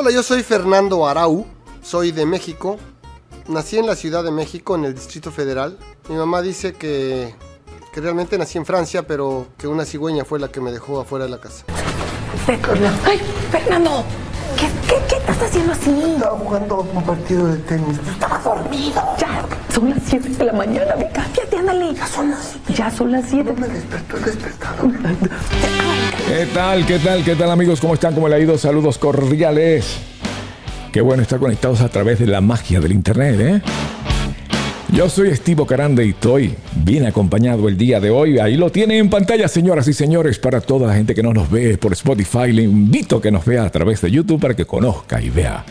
Hola, yo soy Fernando Arau, soy de México. Nací en la Ciudad de México, en el Distrito Federal. Mi mamá dice que, que realmente nací en Francia, pero que una cigüeña fue la que me dejó afuera de la casa. ¡Ay, Fernando! ¿Qué, estás haciendo así? Estaba jugando un partido de tenis. Estaba dormido. Ya, son las 7 de la mañana, ve, cámbiate, ándale. Ya son las siete. Ya son las 7. No me despertó el despertador. ¿Qué tal? ¿Qué tal? ¿Qué tal amigos? ¿Cómo están? ¿Cómo le ha ido? Saludos cordiales. Qué bueno estar conectados a través de la magia del internet, ¿eh? Yo soy Estivo Carande y estoy bien acompañado el día de hoy. Ahí lo tienen en pantalla, señoras y señores, para toda la gente que no nos ve por Spotify. Le invito a que nos vea a través de YouTube para que conozca y vea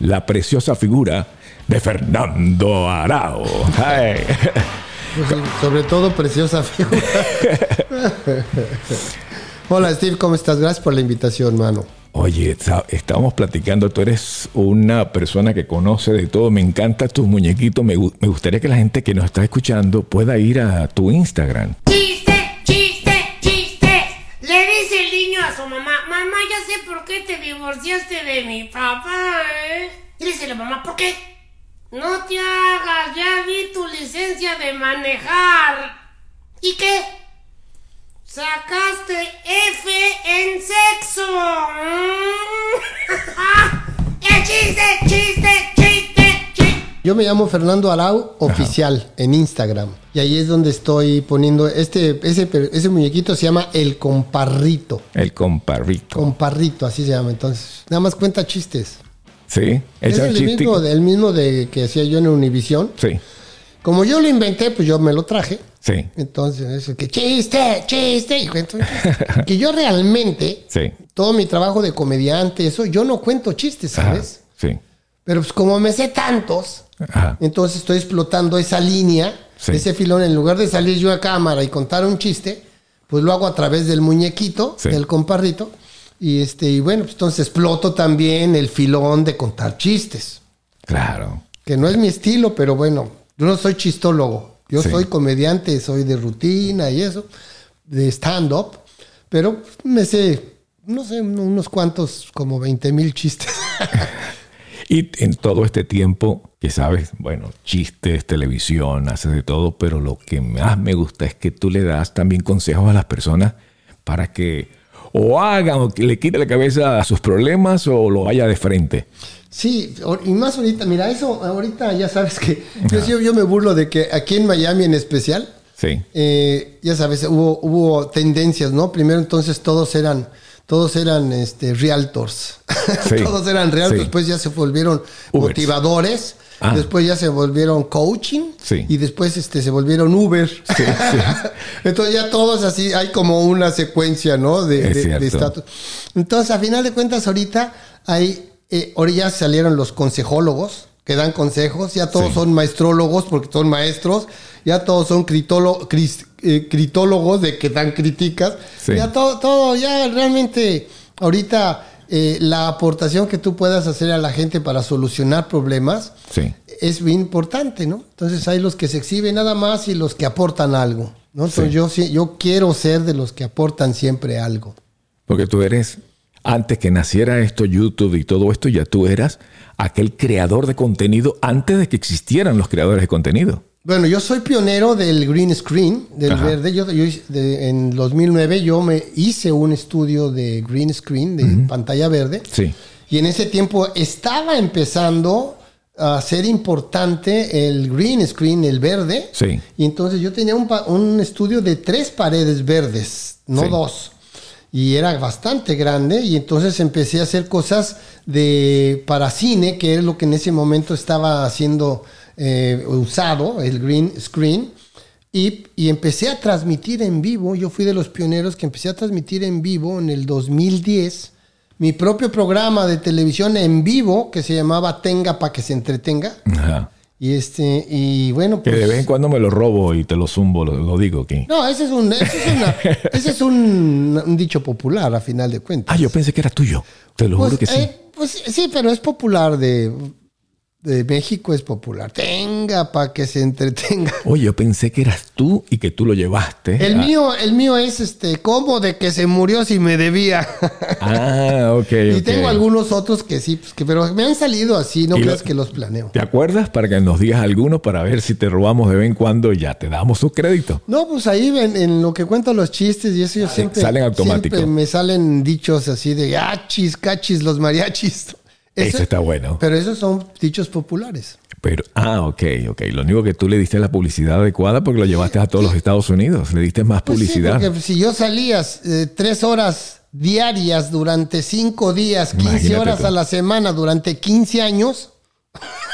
la preciosa figura de Fernando Arao. Ay. Pues, sobre todo, preciosa figura. Hola, Steve, ¿cómo estás? Gracias por la invitación, mano. Oye, está- estábamos platicando, tú eres una persona que conoce de todo, me encantan tus muñequitos, me, me gustaría que la gente que nos está escuchando pueda ir a tu Instagram. ¡Chiste, chiste, chiste! Le dice el niño a su mamá, mamá, ya sé por qué te divorciaste de mi papá, ¿eh? Dice la mamá, ¿por qué? No te hagas, ya vi tu licencia de manejar. ¿Y qué? Sacaste F en sexo. ¡Eh, chiste, chiste, chiste, chiste! Yo me llamo Fernando Arau Oficial en Instagram. Y ahí es donde estoy poniendo este, ese, ese muñequito se llama El Comparrito. El comparrito. Comparrito, así se llama. Entonces, nada más cuenta chistes. ¿Sí? Es el chiste. mismo, el mismo de que hacía yo en Univisión. Sí, Como yo lo inventé, pues yo me lo traje. Sí, Entonces, es el que chiste, chiste, y cuento que yo realmente, sí. todo mi trabajo de comediante, eso, yo no cuento chistes, Ajá, ¿sabes? sí. Pero pues como me sé tantos, Ajá. entonces estoy explotando esa línea, Sí. ese filón, en lugar de salir yo a cámara y contar un chiste, pues lo hago a través del muñequito, Sí. del comparrito. Y este, y bueno, pues entonces exploto también el filón de contar chistes. Claro. Que no es mi estilo, pero bueno, yo no soy chistólogo. Yo Sí. soy comediante, soy de rutina y eso, de stand-up. Pero me sé, no sé, unos cuantos, como 20 mil chistes. Y en todo este tiempo que sabes, bueno, chistes, televisión, haces de todo, pero lo que más me gusta es que tú le das también consejos a las personas para que o hagan o que le quite la cabeza a sus problemas o lo vaya de frente. Sí, y más ahorita, mira, eso ahorita ya sabes que yo, yo, yo me burlo de que aquí en Miami en especial, Sí, eh, ya sabes, hubo, hubo tendencias, ¿no? Primero entonces todos eran, todos eran este, realtors. Sí. todos eran realtors, Sí. después ya se volvieron Ubers. motivadores, Ah. después ya se volvieron coaching Sí. y después este, se volvieron Uber. entonces ya todos así, hay como una secuencia, ¿no? De, estatus. Entonces, a final de cuentas, ahorita hay, eh, ahora ya salieron los consejólogos que dan consejos, ya todos Sí. son maestrólogos porque son maestros, ya todos son critolo- cris- eh, critólogos de que dan críticas, Sí. ya todo, todo, ya realmente ahorita eh, la aportación que tú puedas hacer a la gente para solucionar problemas sí. es bien importante, ¿no? Entonces hay los que se exhiben nada más y los que aportan algo, ¿no? Entonces yo, sí- yo quiero ser de los que aportan siempre algo. Porque tú eres, antes que naciera esto, YouTube y todo esto, ya tú eras aquel creador de contenido antes de que existieran los creadores de contenido. Bueno, yo soy pionero del green screen, del Ajá. verde. Yo, yo de- en 2009 yo me hice un estudio de green screen, de pantalla verde. Sí. Y en ese tiempo estaba empezando a ser importante el green screen, el verde. Sí. Y entonces yo tenía un, un estudio de tres paredes verdes, no Sí. dos. Y era bastante grande. Y entonces empecé a hacer cosas de para cine, que es lo que en ese momento estaba siendo eh, usado, el green screen. Y, y empecé a transmitir en vivo. Yo fui de los pioneros que empecé a transmitir en vivo en el 2010 mi propio programa de televisión en vivo que se llamaba Tenga para que se entretenga. Y este, y bueno, Que pues. de vez en cuando me lo robo y te lo zumbo, lo, lo digo aquí. No, ese es un, ese es, una- ese es un, un dicho popular a final de cuentas. Ah, yo pensé que era tuyo. Te lo Pues, juro que sí. eh, pues sí, pero es popular de, de México, es popular. Tenga para que se entretenga. Oye, yo pensé que eras tú y que tú lo llevaste. El mío, el mío es este, ¿cómo de que se murió si me debía? Ah, ok. y tengo algunos otros que sí, pues, que, pero me han salido así, no lo- creas que los planeo. ¿Te acuerdas? Para que nos digas alguno para ver si te robamos de vez en cuando y ya te damos su crédito. No, pues ahí en, en lo que cuento los chistes y eso yo siempre, salen automático. siempre me salen dichos así de achis, cachis, los mariachis. Eso está bueno. Pero esos son dichos populares. Pero, ah, ok, ok. Lo único que tú le diste la publicidad adecuada porque lo llevaste a todos los Estados Unidos. Le diste más Pues sí, publicidad. porque si yo salía eh, tres horas diarias durante cinco días, 15 Imagínate horas tú. a la semana durante 15 años,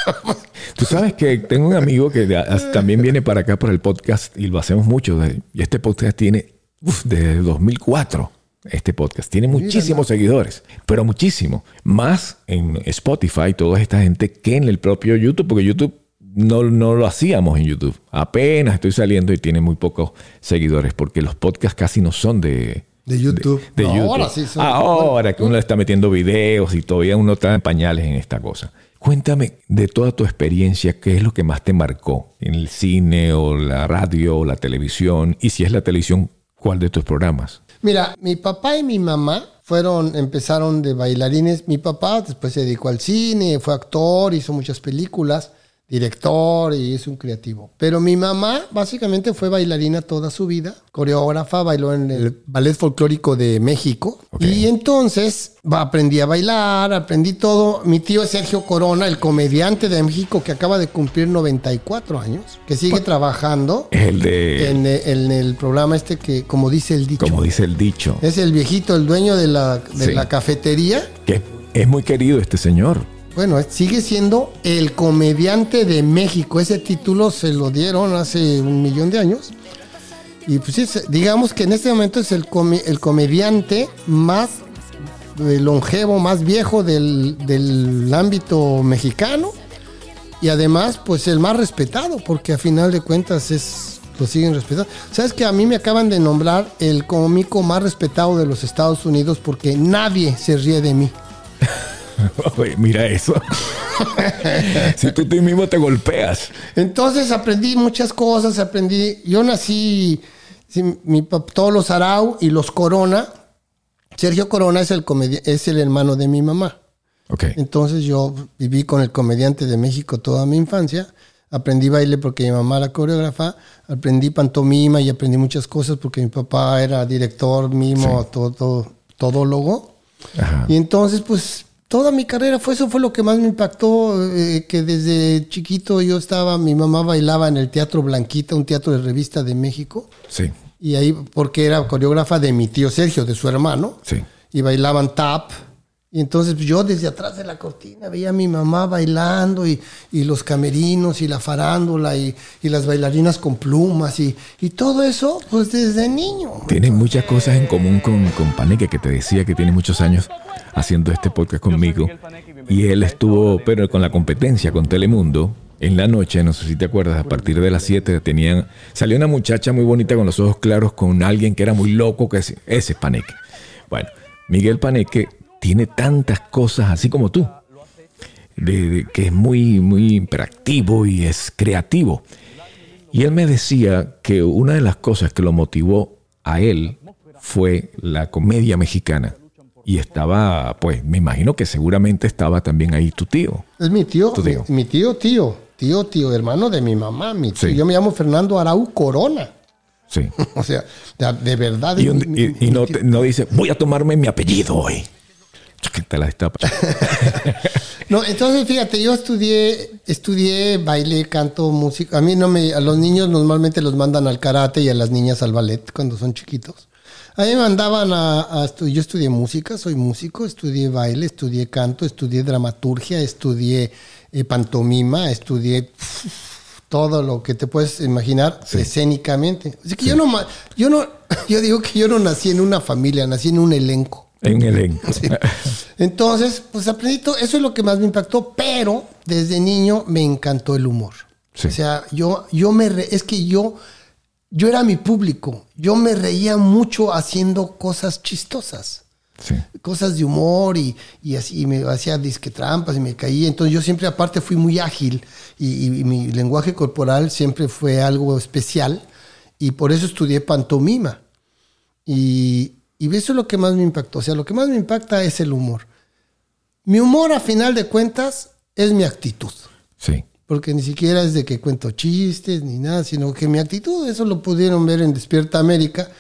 Tú sabes que tengo un amigo que también viene para acá por el podcast y lo hacemos mucho. Y este podcast tiene uf, desde 2004. Este podcast tiene muchísimos seguidores, pero muchísimo. Más en Spotify, toda esta gente que en el propio YouTube, porque YouTube no, no lo hacíamos en YouTube. Apenas estoy saliendo y tiene muy pocos seguidores, porque los podcasts casi no son de, De YouTube. de No, YouTube. ahora sí son- Ahora que uno le está metiendo videos y todavía uno está en pañales en esta cosa. Cuéntame de toda tu experiencia, ¿qué es lo que más te marcó en el cine o la radio o la televisión? Y si es la televisión, ¿cuál de tus programas? Mira, mi papá y mi mamá fueron, empezaron de bailarines. Mi papá después se dedicó al cine, fue actor, hizo muchas películas, director y es un creativo. Pero mi mamá básicamente fue bailarina toda su vida, coreógrafa, bailó en el Ballet Folclórico de México. Y entonces aprendí a bailar, aprendí todo. Mi tío es Sergio Corona, el comediante de México que acaba de cumplir 94 años, que sigue trabajando Es el de, en, en el programa este que, como dice el dicho, como dice el dicho, es el viejito, el dueño de la, de Sí. la cafetería. que es muy querido este señor. Bueno, es- sigue siendo el comediante de México. Ese título se lo dieron hace un millón de años. Y pues se- digamos que en este momento es el, come- el comediante más eh, longevo, más viejo del, del ámbito mexicano. Y además, pues el más respetado, porque a final de cuentas es lo siguen respetando. ¿Sabes que a mí me acaban de nombrar el cómico más respetado de los Estados Unidos porque nadie se ríe de mí? Oye, mira eso. si tú, tú mismo te golpeas. Entonces aprendí muchas cosas, aprendí, yo nací, sí, mi todos los Arau y los Corona, Sergio Corona es el, comedi- es el hermano de mi mamá. Ok. Entonces yo viví con el comediante de México toda mi infancia, aprendí baile porque mi mamá era coreógrafa, aprendí pantomima y aprendí muchas cosas porque mi papá era director, mimo, todo, todo, todólogo. Ajá. Y entonces, pues, toda mi carrera fue eso, fue lo que más me impactó, eh, que desde chiquito yo estaba, mi mamá bailaba en el Teatro Blanquita, un teatro de revista de México, Sí, y ahí, porque era coreógrafa de mi tío Sergio, de su hermano, sí. y bailaban tap. Y entonces pues, yo desde atrás de la cortina veía a mi mamá bailando y, y los camerinos y la farándula y, y las bailarinas con plumas y, y todo eso, pues desde niño. Tienen muchas cosas en común con, con Paneque, que te decía que tiene muchos años haciendo este podcast conmigo. Y él estuvo, pero con la competencia con Telemundo, en la noche, no sé si te acuerdas, a partir de las 7 tenían, salió una muchacha muy bonita con los ojos claros, con alguien que era muy loco, que es- ese es Paneque. Bueno, Miguel Paneque tiene tantas cosas así como tú, de- de- que es muy, muy hiperactivo y es creativo. Y él me decía que una de las cosas que lo motivó a él fue la comedia mexicana. Y estaba, pues, me imagino que seguramente estaba también ahí tu tío. Es mi tío, Tu tío. Mi, mi tío, tío, tío, tío, hermano de mi mamá, mi tío. Sí. Yo me llamo Fernando Arau Corona. Sí. O sea, de, de verdad. Y, es un- mi- y- mi- y mi no, no dice, voy a tomarme mi apellido hoy. Te la destapa. No, entonces fíjate, yo estudié, estudié baile, canto, música. A mí no me, a los niños normalmente los mandan al karate y a las niñas al ballet cuando son chiquitos. A mí me mandaban a, yo estudié música, soy músico, estudié baile, estudié canto, estudié dramaturgia, estudié eh, pantomima, estudié todo lo que te puedes imaginar Sí. escénicamente. Así que yo no, yo no, yo digo que yo no nací en una familia, nací en un elenco. En elenco. Entonces, pues aprendí todo, eso es lo que más me impactó, pero desde niño me encantó el humor. Sí. O sea, yo, yo me, re- es que yo, yo era mi público, yo me reía mucho haciendo cosas chistosas Sí. cosas de humor y, y así y me hacía disque trampas y me caía. Entonces yo siempre aparte fui muy ágil y, y- y mi lenguaje corporal siempre fue algo especial y por eso estudié pantomima. Y, y eso es lo que más me impactó. O sea, lo que más me impacta es el humor. Mi humor a final de cuentas es mi actitud. Sí. Porque ni siquiera es de que cuento chistes ni nada, sino que mi actitud, eso lo pudieron ver en Despierta América,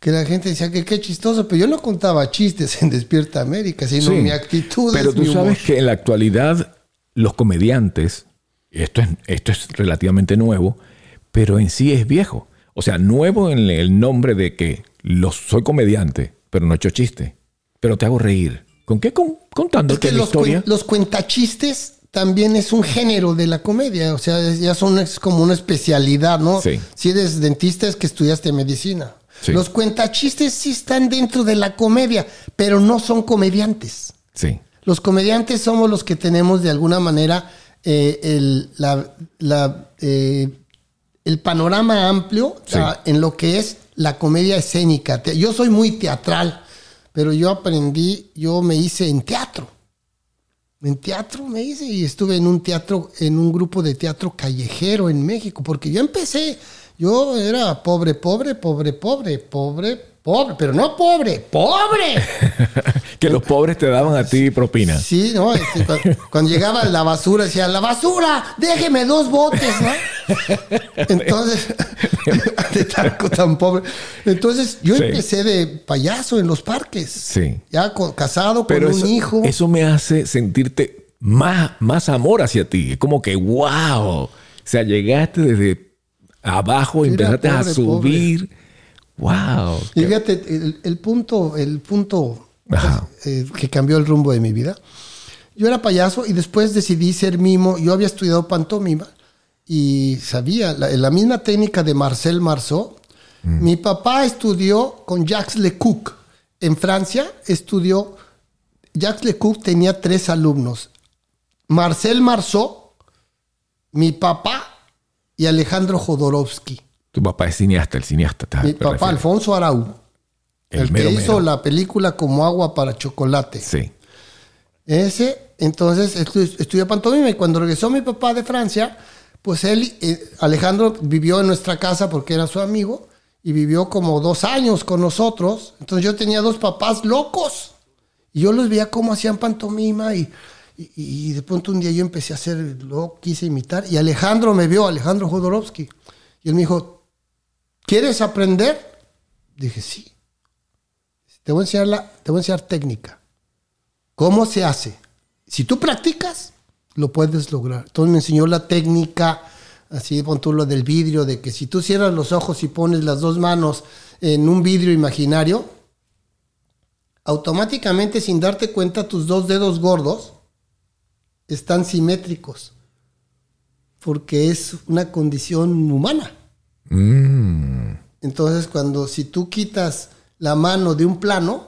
que la gente decía que qué chistoso, pero yo no contaba chistes en Despierta América, sino Sí. mi actitud. Pero es tú mi humor. sabes que en la actualidad los comediantes, esto es, esto es relativamente nuevo, pero en sí es viejo. O sea, nuevo en el nombre de que los, soy comediante, pero no echo chiste. Pero te hago reír. ¿Con qué? Con, Es contándote que la los, historia. los cuentachistes también es un género de la comedia, o sea, es- ya son es como una especialidad, ¿no? Sí. Si eres dentista es que estudiaste medicina. Sí. Los cuentachistes sí están dentro de la comedia, pero no son comediantes. Sí. Los comediantes somos los que tenemos de alguna manera eh, el, la- la, eh, el panorama amplio Sí. en lo que es la comedia escénica. Yo soy muy teatral, pero yo aprendí, yo me hice en teatro. En teatro me hice y estuve en un teatro, en un grupo de teatro callejero en México, porque yo empecé, yo era pobre, pobre, pobre, pobre, pobre, pobre, pero no pobre, pobre. que los pobres te daban a ti propina. Sí, no, este, cuando, cuando llegaba la basura, decía, la basura, déjeme dos botes, ¿no? Entonces, de tanto tan pobre. Entonces, yo Sí. empecé de payaso en los parques. Sí. Ya con- casado Pero con eso, un hijo. eso me hace sentirte más, más amor hacia ti. Es como que, wow. O sea, llegaste desde abajo, empezaste a pobre, subir. Wow. Y fíjate, el, el punto, el punto Ajá. eh, que cambió el rumbo de mi vida. Yo era payaso y después decidí ser mimo. Yo había estudiado pantomima y sabía la, la misma técnica de Marcel Marceau. Mi papá estudió con Jacques Lecoq en Francia. Estudió. Jacques Lecoq tenía tres alumnos: Marcel Marceau, mi papá y Alejandro Jodorowsky. Tu papá es cineasta, el cineasta. te- Mi papá. Alfonso Arau. El El, mero que hizo mero. la película como agua para chocolate. Sí. Ese, entonces, estu- estudió pantomima y cuando regresó mi papá de Francia, pues él, eh, Alejandro vivió en nuestra casa porque era su amigo y vivió como dos años con nosotros. Entonces yo tenía dos papás locos y yo los veía cómo hacían pantomima y, y, y de pronto un día yo empecé a hacer, lo quise imitar y Alejandro me vio, Alejandro Jodorowsky, y él me dijo, ¿quieres aprender? Dije, sí. Te voy a enseñar, la, te voy a enseñar técnica. ¿Cómo se hace? Si tú practicas, lo puedes lograr. Entonces me enseñó la técnica, así pon tú lo del vidrio, de que si tú cierras los ojos y pones las dos manos en un vidrio imaginario, automáticamente sin darte cuenta tus dos dedos gordos están simétricos, porque es una condición humana. Mm. Entonces, cuando si tú quitas la mano de un plano,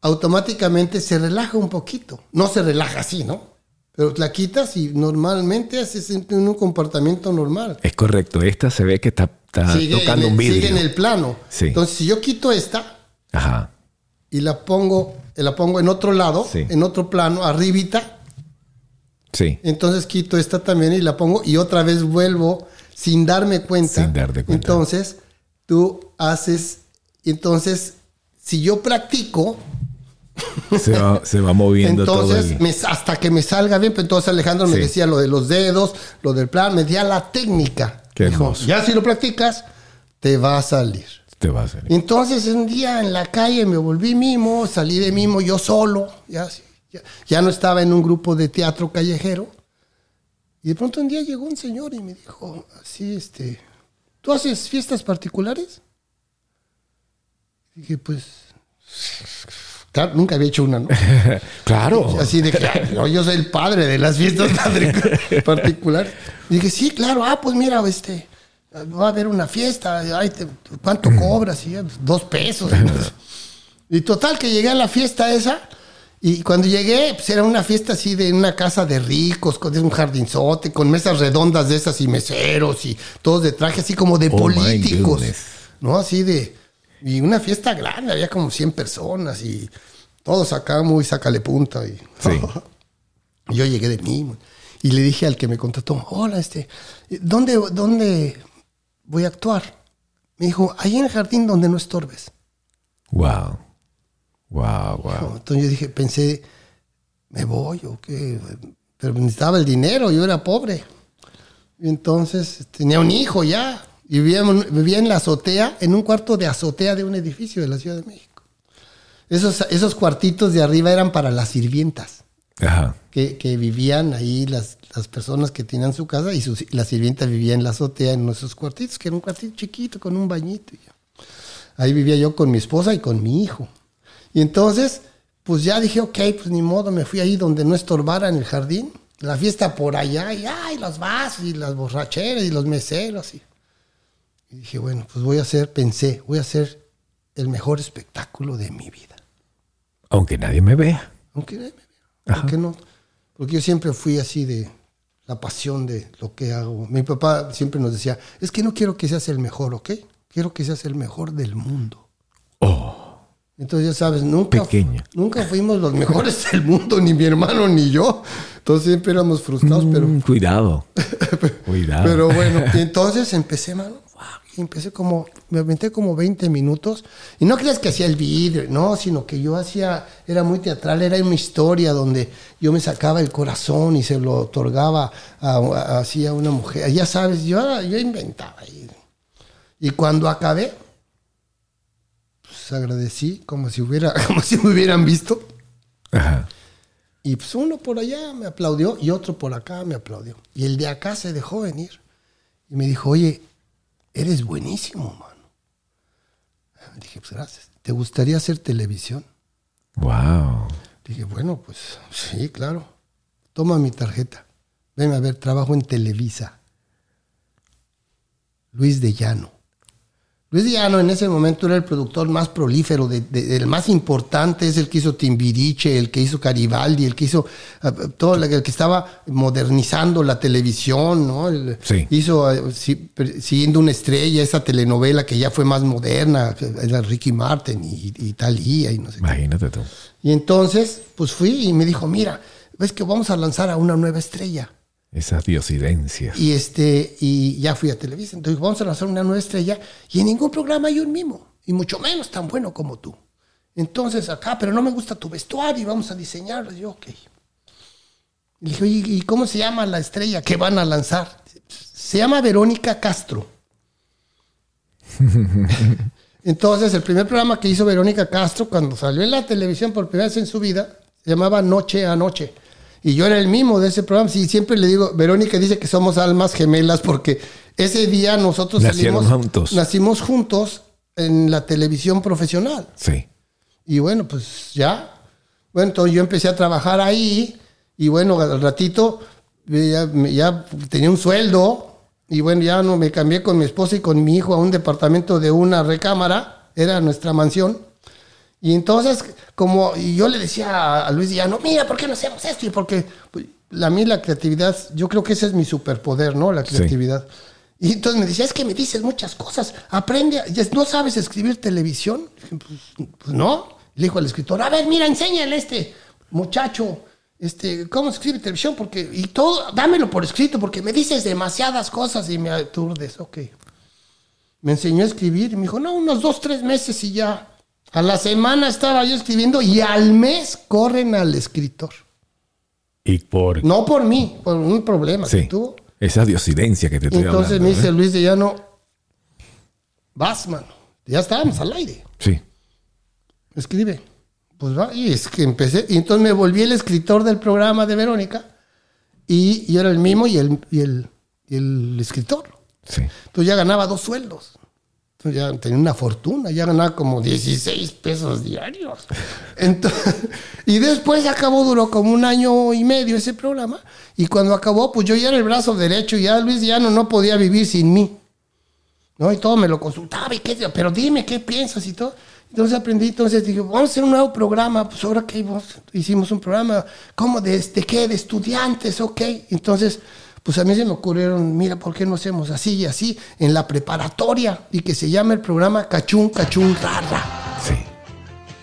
automáticamente se relaja un poquito. No se relaja así, ¿no? Pero la quitas y normalmente haces un comportamiento normal. Es correcto. Esta se ve que está, está Sigue, tocando en un el, vidrio. sigue en el plano. Sí. Entonces, si yo quito esta Ajá. y la pongo, la pongo en otro lado, Sí. en otro plano, arribita, Sí. entonces quito esta también y la pongo y otra vez vuelvo sin darme cuenta. Sin darte cuenta. Entonces, tú haces, entonces, si yo practico, Se va, se va moviendo todo. entonces el- me- hasta que me salga bien, pues entonces Alejandro me decía lo de los dedos, lo del plan, me decía la técnica. Qué Dijo, ya si lo practicas, te va a salir. Te va a salir. Entonces un día en la calle me volví mimo, salí de mimo yo solo, ya, ya, ya no estaba en un grupo de teatro callejero. Y de pronto un día llegó un señor y me dijo, así, este, ¿tú haces fiestas particulares? dije, pues, Claro, nunca había hecho una, ¿no? Claro. Así de que yo, yo soy el padre de las fiestas particulares. Y dije, sí, claro, ah, pues mira, este, va a haber una fiesta, ay, te- ¿cuánto cobras? Y yo, "Pues, dos pesos. Y total que llegué a la fiesta esa, y cuando llegué, pues era una fiesta así de una casa de ricos, con un jardinzote, con mesas redondas de esas y meseros y todos de traje así como de Oh, políticos. ¿No? Así de. Y una fiesta grande, había como 100 personas y todos acá muy sácale punta. Y, Sí. y yo llegué de mí y le dije al que me contrató: Hola, este, ¿dónde, ¿dónde voy a actuar? Me dijo: Ahí en el jardín donde no estorbes. Wow. Wow, wow. Entonces yo dije, pensé, ¿me voy o qué? Pero necesitaba el dinero, yo era pobre. Y entonces tenía un hijo ya. Y vivía, vivía en la azotea, en un cuarto de azotea de un edificio de la Ciudad de México. Esos, esos cuartitos de arriba eran para las sirvientas, Ajá. que, que vivían ahí las, las personas que tenían su casa y sus, la sirvienta vivía en la azotea en esos cuartitos, que era un cuartito chiquito con un bañito. Ahí vivía yo con mi esposa y con mi hijo. Y entonces, pues ya dije, ok, pues ni modo, me fui ahí donde no estorbara en el jardín. La fiesta por allá, y ay, los vasos, y las borracheras, y los meseros. Y, y dije, bueno, pues voy a hacer, pensé, voy a hacer el mejor espectáculo de mi vida. Aunque nadie me vea. Aunque, nadie me vea, aunque no. Porque yo siempre fui así de la pasión de lo que hago. Mi papá siempre nos decía, es que no quiero que seas el mejor, ¿ok? Quiero que seas el mejor del mundo. Oh. Entonces, ya sabes, nunca, Pequeño. nunca fuimos los mejores del mundo, ni mi hermano ni yo. Entonces siempre éramos frustrados, pero, Mm, cuidado. cuidado. pero bueno. Y entonces empecé, mano, y empecé como, me aventé como 20 minutos. Y no creas que hacía el vidrio, no, sino que yo hacía, era muy teatral, era una historia donde yo me sacaba el corazón y se lo otorgaba a, a- así a una mujer. Ya sabes, yo, yo inventaba. Y, y cuando acabé, pues agradecí como si hubiera, como si me hubieran visto. Ajá. Y pues uno por allá me aplaudió y otro por acá me aplaudió. Y el de acá se dejó venir. Y me dijo, oye, eres buenísimo, mano. Dije, pues gracias. ¿Te gustaría hacer televisión? Wow. Dije, bueno, pues sí, claro. Toma mi tarjeta. Ven a ver, trabajo en Televisa. Luis de Llano. Luis de Llano en ese momento era el productor más prolífero, de- de- el más importante, es el que hizo Timbiriche, el que hizo Garibaldi, el que hizo eh, todo, el que estaba modernizando la televisión, ¿no? El- Sí. Hizo eh, si- Siguiendo una estrella, esa telenovela que ya fue más moderna, era Ricky Martin y, y Thalía y no sé qué. Imagínate tú. Y entonces, pues fui y me dijo, mira, ves que vamos a lanzar a una nueva estrella. Esas diosidencias. Y este, y ya fui a Televisa. Entonces vamos a lanzar una nueva estrella y en ningún programa hay un mimo, y mucho menos tan bueno como tú. Entonces acá, pero no me gusta tu vestuario y vamos a diseñarlo. Yo, ok. Y dije, "Oye, ¿y cómo se llama la estrella que van a lanzar? Se llama Verónica Castro. Entonces, el primer programa que hizo Verónica Castro, cuando salió en la televisión por primera vez en su vida, se llamaba Noche a Noche. Y yo era el mismo de ese programa. Sí, siempre le digo, Verónica dice que somos almas gemelas porque ese día nosotros Nacieron salimos, juntos. nacimos juntos en la televisión profesional. Sí. Y bueno, pues ya. Bueno, entonces yo empecé a trabajar ahí y bueno, al ratito eh, ya tenía un sueldo y bueno, ya no me cambié con mi esposa y con mi hijo a un departamento de una recámara, era nuestra mansión. Y entonces, como y yo le decía a- Luis no mira, ¿por qué no hacemos esto? Y porque pues, a mí la creatividad, yo creo que ese es mi superpoder, ¿no? La Sí. creatividad. Y entonces me decía, es que me dices muchas cosas, aprende, a- ¿no sabes escribir televisión? Pues, pues no. Le dijo al escritor, a ver, mira, enséñale a este muchacho, este, cómo se escribe televisión, porque, y todo, dámelo por escrito, porque me dices demasiadas cosas y me aturdes, ok. Me enseñó a escribir y me dijo, no, unos dos, tres meses y ya. A la semana estaba yo escribiendo y al mes corren al escritor. Y por. No por mí, por un problema que tuvo. Esa diosidencia que te estoy Entonces hablando, me dice ¿eh? Luis de Llano, vas, mano. Ya estábamos al aire. Sí. Escribe. Pues va, y es que empecé. Y entonces me volví el escritor del programa de Verónica. Y yo era el mismo y el, y el, y el escritor. Sí. Entonces ya ganaba dos sueldos. Ya tenía una fortuna, ya ganaba como 16 pesos diarios. Entonces, y después acabó, duró como un año y medio ese programa. Y cuando acabó, pues yo ya era el brazo derecho, ya Luis Llano no podía vivir sin mí. ¿no? Y todo me lo consultaba, y qué, pero dime qué piensas y todo. Entonces aprendí, entonces dije, vamos a hacer un nuevo programa. Pues ahora que hicimos un programa, ¿cómo? ¿De, de qué? ¿De estudiantes? Ok. Entonces, pues a mí se me ocurrieron, mira, ¿por qué no hacemos así y así en la preparatoria? Y que se llama el programa Cachún, Cachún, Rara. Sí.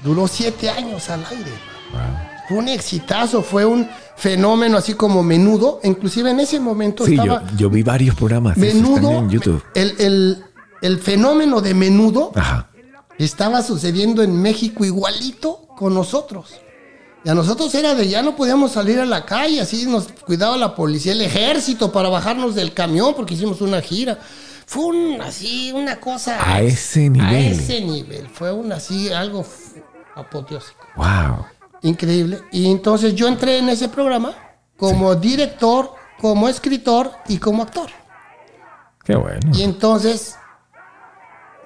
Duró siete años al aire. Fue un exitazo, fue un fenómeno así como menudo. Inclusive en ese momento Sí, yo, estaba yo vi varios programas. menudo. en YouTube. El, el- el fenómeno de menudo Ajá. estaba sucediendo en México igualito con nosotros. Y a nosotros era de ya no podíamos salir a la calle, así nos cuidaba la policía, el ejército para bajarnos del camión porque hicimos una gira. Fue un, así una cosa A ese a nivel. ese nivel, fue un así algo apoteósico, Wow. increíble. Y entonces yo entré en ese programa como director, como escritor y como actor. Qué bueno. Y entonces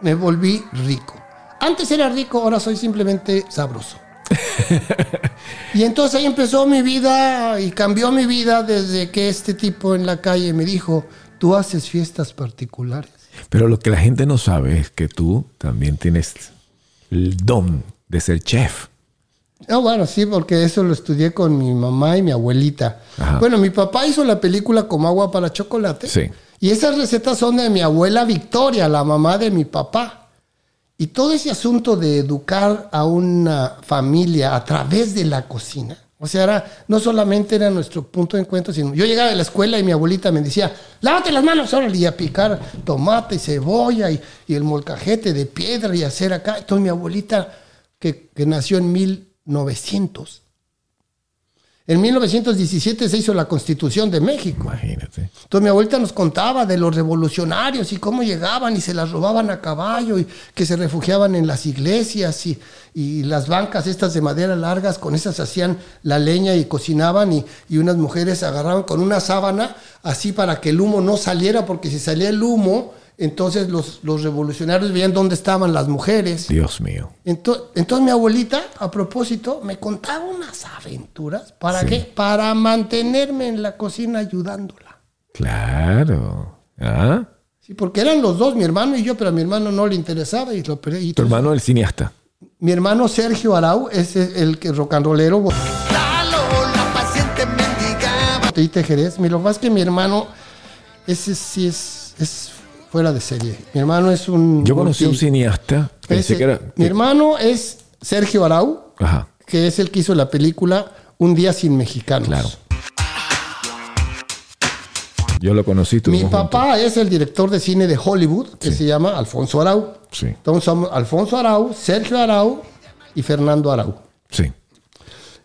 me volví rico. Antes era rico, ahora soy simplemente sabroso. Y entonces ahí empezó mi vida y cambió mi vida desde que este tipo en la calle me dijo, tú haces fiestas particulares. Pero lo que la gente no sabe es que tú también tienes el don de ser chef. Ah, bueno, sí, porque eso lo estudié con mi mamá y mi abuelita. Ajá. Bueno, mi papá hizo la película como agua para chocolate. Sí. Y esas recetas son de mi abuela Victoria, la mamá de mi papá. Y todo ese asunto de educar a una familia a través de la cocina, o sea, era- no solamente era nuestro punto de encuentro, sino yo llegaba de la escuela y mi abuelita me decía, lávate las manos, órale, y a picar tomate y cebolla y, el molcajete de piedra y hacer acá. Entonces mi abuelita, que, que nació en 1900, en 1917 se hizo la Constitución de México. Imagínate. Entonces mi abuelita nos contaba de los revolucionarios y cómo llegaban y se las robaban a caballo y que se refugiaban en las iglesias y, y las bancas estas de madera largas, con esas hacían la leña y cocinaban y, y unas mujeres agarraban con una sábana así para que el humo no saliera, porque si salía el humo, entonces los, los revolucionarios veían dónde estaban las mujeres. Dios mío. Entonces, entonces mi abuelita, a propósito, me contaba unas aventuras. ¿Para Sí. qué? Para mantenerme en la cocina ayudándola. Claro. ¿Ah? Sí, porque eran los dos, mi hermano y yo, pero a mi hermano no le interesaba y lo Tu hermano el cineasta. Mi hermano Sergio Arau es el que rock and rollero. la paciente mendigaba. Botellita de Jerez. Mi- Lo que pasa es que mi hermano, ese sí es, es fuera de serie. Mi hermano es un. Yo conocí a un cineasta. Pensé ese- que era. Mi hermano es Sergio Arau, Ajá. que es el que hizo la película Un día sin mexicanos. Claro. Yo lo conocí. Mi papá es el director de cine de Hollywood, que se llama Alfonso Arau. Sí. Entonces somos Alfonso Arau, Sergio Arau y Fernando Arau. Sí.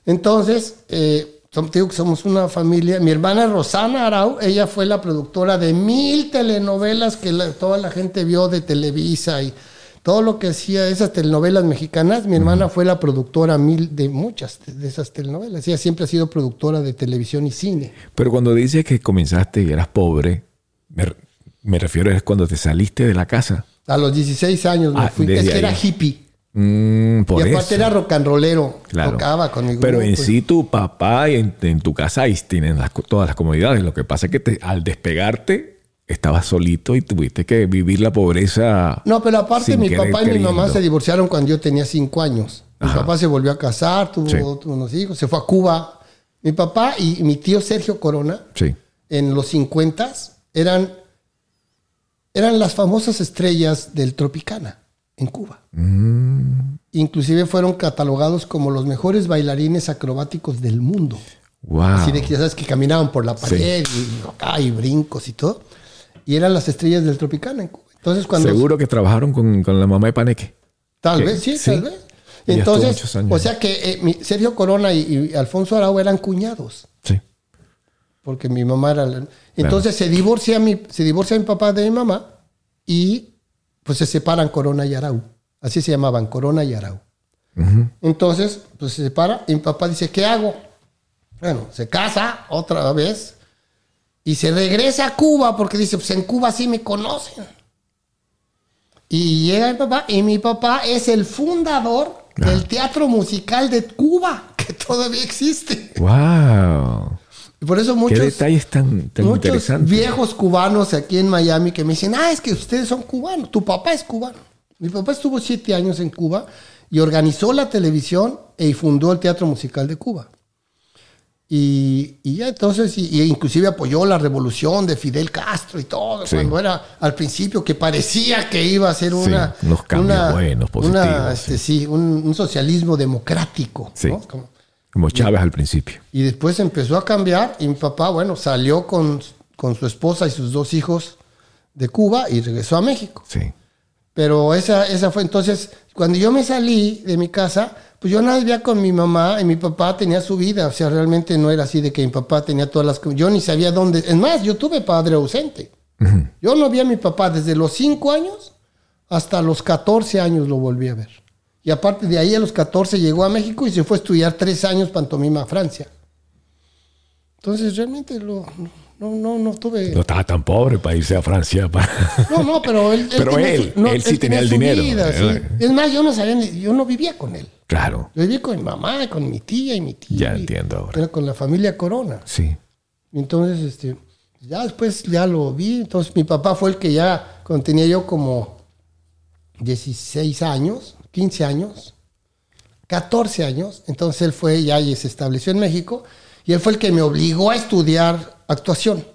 Entonces, eh, som- te digo que somos una familia. Mi hermana Rosana Arau, ella fue la productora de mil telenovelas que la- toda la gente vio de Televisa y todo lo que hacía esas telenovelas mexicanas. Mi hermana fue la productora mil de muchas de esas telenovelas. Ella siempre ha sido productora de televisión y cine. Pero cuando dices que comenzaste y eras pobre, me, me refiero es cuando te saliste de la casa. A los 16 años me Ah, fui. Es que era hippie. Mm, por y aparte eso. era rock and rollero. Claro. Tocaba con mi Pero grupo en y- sí tu papá y en, en tu casa ahí tienen las todas las comodidades. Lo que pasa es que te- al despegarte estabas solito y tuviste que vivir la pobreza. No, pero aparte mi papá y mi mamá se divorciaron cuando yo tenía cinco años. Mi Ajá. papá se volvió a casar, tuvo Sí. tuvo unos hijos, se fue a Cuba. Mi papá y mi tío Sergio Corona, Sí. en los 50 eran, eran las famosas estrellas del Tropicana en Cuba. Mm. Inclusive fueron catalogados como los mejores bailarines acrobáticos del mundo. Wow. Así de que ya sabes que caminaban por la pared y acá y brincos y todo. Y eran las estrellas del Tropicana en Cuba. Entonces cuando Seguro que trabajaron con, con la mamá de Paneque. Tal vez, sí, sí. tal vez. Entonces, años. o sea que eh, Sergio Corona y, y Alfonso Arau eran cuñados, Sí. porque mi mamá era... la- Entonces se divorcia mi, se divorcia mi papá de mi mamá y pues se separan Corona y Arau. Así se llamaban, Corona y Arau. Entonces, pues se separa y mi papá dice, ¿qué hago? Bueno, se casa otra vez y se regresa a Cuba porque dice, pues en Cuba sí me conocen. Y llega mi papá, y mi papá es el fundador Ah. del teatro musical de Cuba, que todavía existe. ¡Wow! Y por eso Qué muchos, detalles tan, tan muchos interesantes. viejos cubanos aquí en Miami que me dicen, ah, es que ustedes son cubanos, tu papá es cubano. Mi papá estuvo siete años en Cuba y organizó la televisión e fundó el Teatro Musical de Cuba. Y, y ya entonces, y, y inclusive apoyó la revolución de Fidel Castro y todo, Sí. cuando era al principio que parecía que iba a ser una... unos cambios una- buenos, una, positivos, este, sí, un, un socialismo democrático. Sí. ¿no? Como- Como Chávez al principio. y después empezó a cambiar y mi papá, bueno, salió con, con su esposa y sus dos hijos de Cuba y regresó a México. Sí. Pero esa, esa fue entonces, cuando yo me salí de mi casa, pues yo nada vivía con mi mamá y mi papá tenía su vida. O sea, realmente no era así de que mi papá tenía todas las... Yo ni sabía dónde... Es más, yo tuve padre ausente. Yo no vi a mi papá desde los 5 años hasta los 14 años lo volví a ver. Y aparte de ahí a los 14 llegó a México y se fue a estudiar 3 años pantomima a Francia. Entonces realmente lo, no, no, no tuve... No estaba tan pobre para irse a Francia. para- No, no, pero él, Pero tenía él, él sí tenía el su dinero, vida, sí. Es más, yo no sabía, ni- yo no vivía con él. Claro. Yo vivía con mi mamá, con mi tía y mi tía. Ya y- entiendo ahora. Era con la familia Corona. Sí. Entonces, este, ya después ya lo vi. Entonces, mi papá fue el que ya, cuando tenía yo como 16 años, 15 años, 14 años, entonces él fue ya y se estableció en México. Y él fue el que me obligó a estudiar actuación.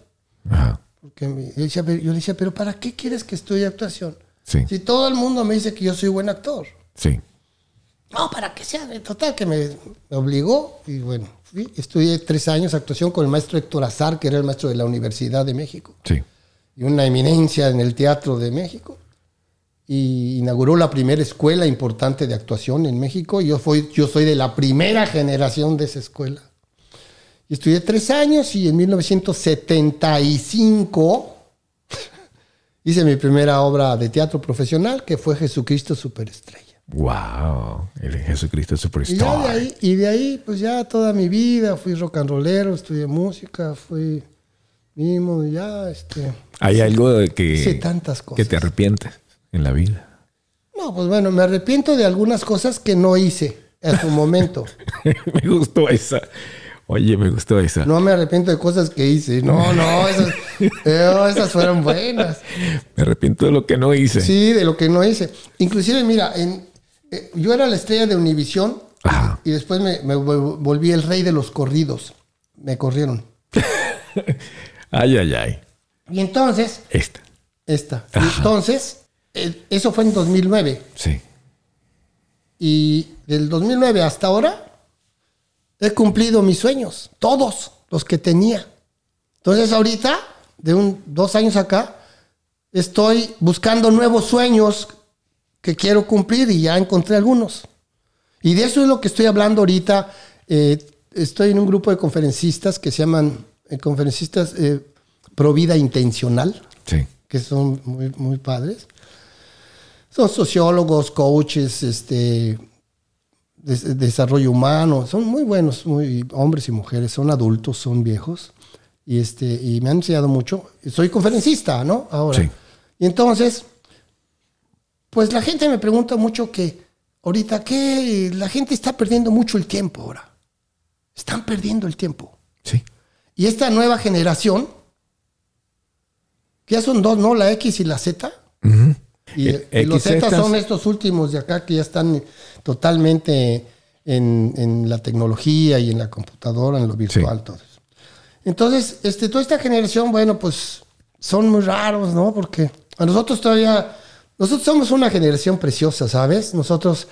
Ajá. Porque me- yo, decía, pero- yo le decía, pero ¿para qué quieres que estudie actuación? Sí. Si todo el mundo me dice que yo soy buen actor. Sí. No, para que sea. Total, que me, me obligó. Y bueno, fui, estudié tres años actuación con el maestro Héctor Azar, que era el maestro de la Universidad de México. Sí. Y una eminencia en el Teatro de México. Y inauguró la primera escuela importante de actuación en México. Y yo, fui, yo soy de la primera generación de esa escuela. Y estudié tres años y en 1975 hice mi primera obra de teatro profesional, que fue Jesucristo Superestrella. Wow. El Jesucristo Y ya de ahí, y de ahí, pues ya toda mi vida fui rock and rollero, estudié música, fui mimo, ya, este... ¿Hay algo de que, Hice tantas que cosas. te arrepientes en la vida? No, pues bueno, me arrepiento de algunas cosas que no hice en su momento. me gustó esa. Oye, me gustó esa. No me arrepiento de cosas que hice. No, no, esas, eh, esas fueron buenas. Me arrepiento de lo que no hice. Sí, de lo que no hice. Inclusive, mira, en, eh, yo era la estrella de Univisión Ajá. y después me, me vol- volví el rey de los corridos. Me corrieron. Ay, ay, ay. Y entonces, Esta. esta. Y entonces, eso fue en 2009. Sí. Y del 2009 hasta ahora he cumplido mis sueños, todos los que tenía. Entonces ahorita, de un, dos años acá, estoy buscando nuevos sueños que quiero cumplir y ya encontré algunos. Y de eso es lo que estoy hablando ahorita. Eh, estoy en un grupo de conferencistas que se llaman eh, conferencistas eh, pro vida intencional Sí. que son muy, muy padres. Son sociólogos, coaches, este, de- desarrollo humano, son muy buenos, muy hombres y mujeres, son adultos, son viejos, y, este, y me han enseñado mucho. Soy conferencista, ¿no? Ahora. Sí. Y entonces, pues la gente me pregunta mucho que ahorita que la gente está perdiendo mucho el tiempo ahora. Están perdiendo el tiempo. Sí. Y esta nueva generación, que ya son dos, ¿no? La X y la Z. Y, Eh, y los XZ. Z son estos últimos de acá que ya están totalmente en, en la tecnología y en la computadora, en lo virtual, todo eso. Entonces, este, toda esta generación, bueno, pues son muy raros, ¿no? Porque a nosotros todavía, nosotros somos una generación preciosa, ¿sabes? Nosotros,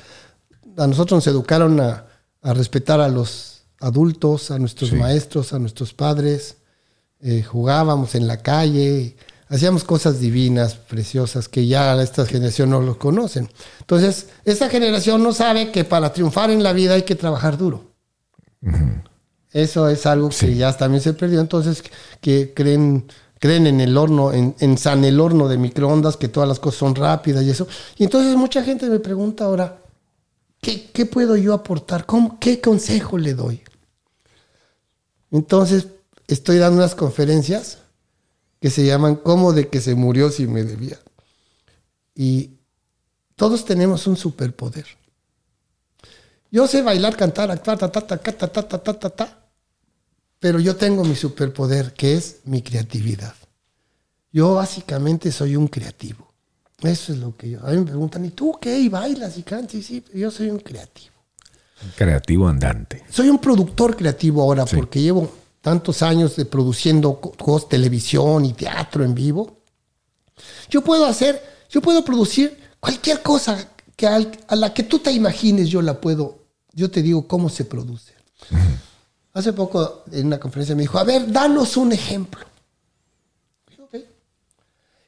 a nosotros nos educaron a, a respetar a los adultos, a nuestros Sí. maestros, a nuestros padres, eh, jugábamos en la calle, hacíamos cosas divinas, preciosas, que ya esta generación no lo conocen. Entonces, esta generación no sabe que para triunfar en la vida hay que trabajar duro. Eso es algo que ya también se perdió. Entonces, que creen, creen en el horno, en, en San el horno de microondas, que todas las cosas son rápidas y eso. Y entonces mucha gente me pregunta ahora, ¿qué, qué puedo yo aportar? ¿Cómo, ¿Qué consejo le doy? Entonces, estoy dando unas conferencias que se llaman ¿Cómo de que se murió si me debía? Y, Todos tenemos un superpoder. Yo sé bailar, cantar, actuar, ta, ta, ta, ta, ta, ta, ta, ta, ta, pero yo tengo mi superpoder, que es mi creatividad. Yo básicamente soy un creativo. Eso es lo que yo. A mí me preguntan, ¿y tú qué? ¿Y bailas y cantas? Y sí, yo soy un creativo. Creativo andante. Soy un productor creativo ahora Sí. porque llevo tantos años de produciendo co- cosas, televisión y teatro en vivo. Yo puedo hacer, yo puedo producir cualquier cosa que al- a la que tú te imagines, yo la puedo, yo te digo cómo se produce. Hace poco en una conferencia me dijo, a ver, danos un ejemplo.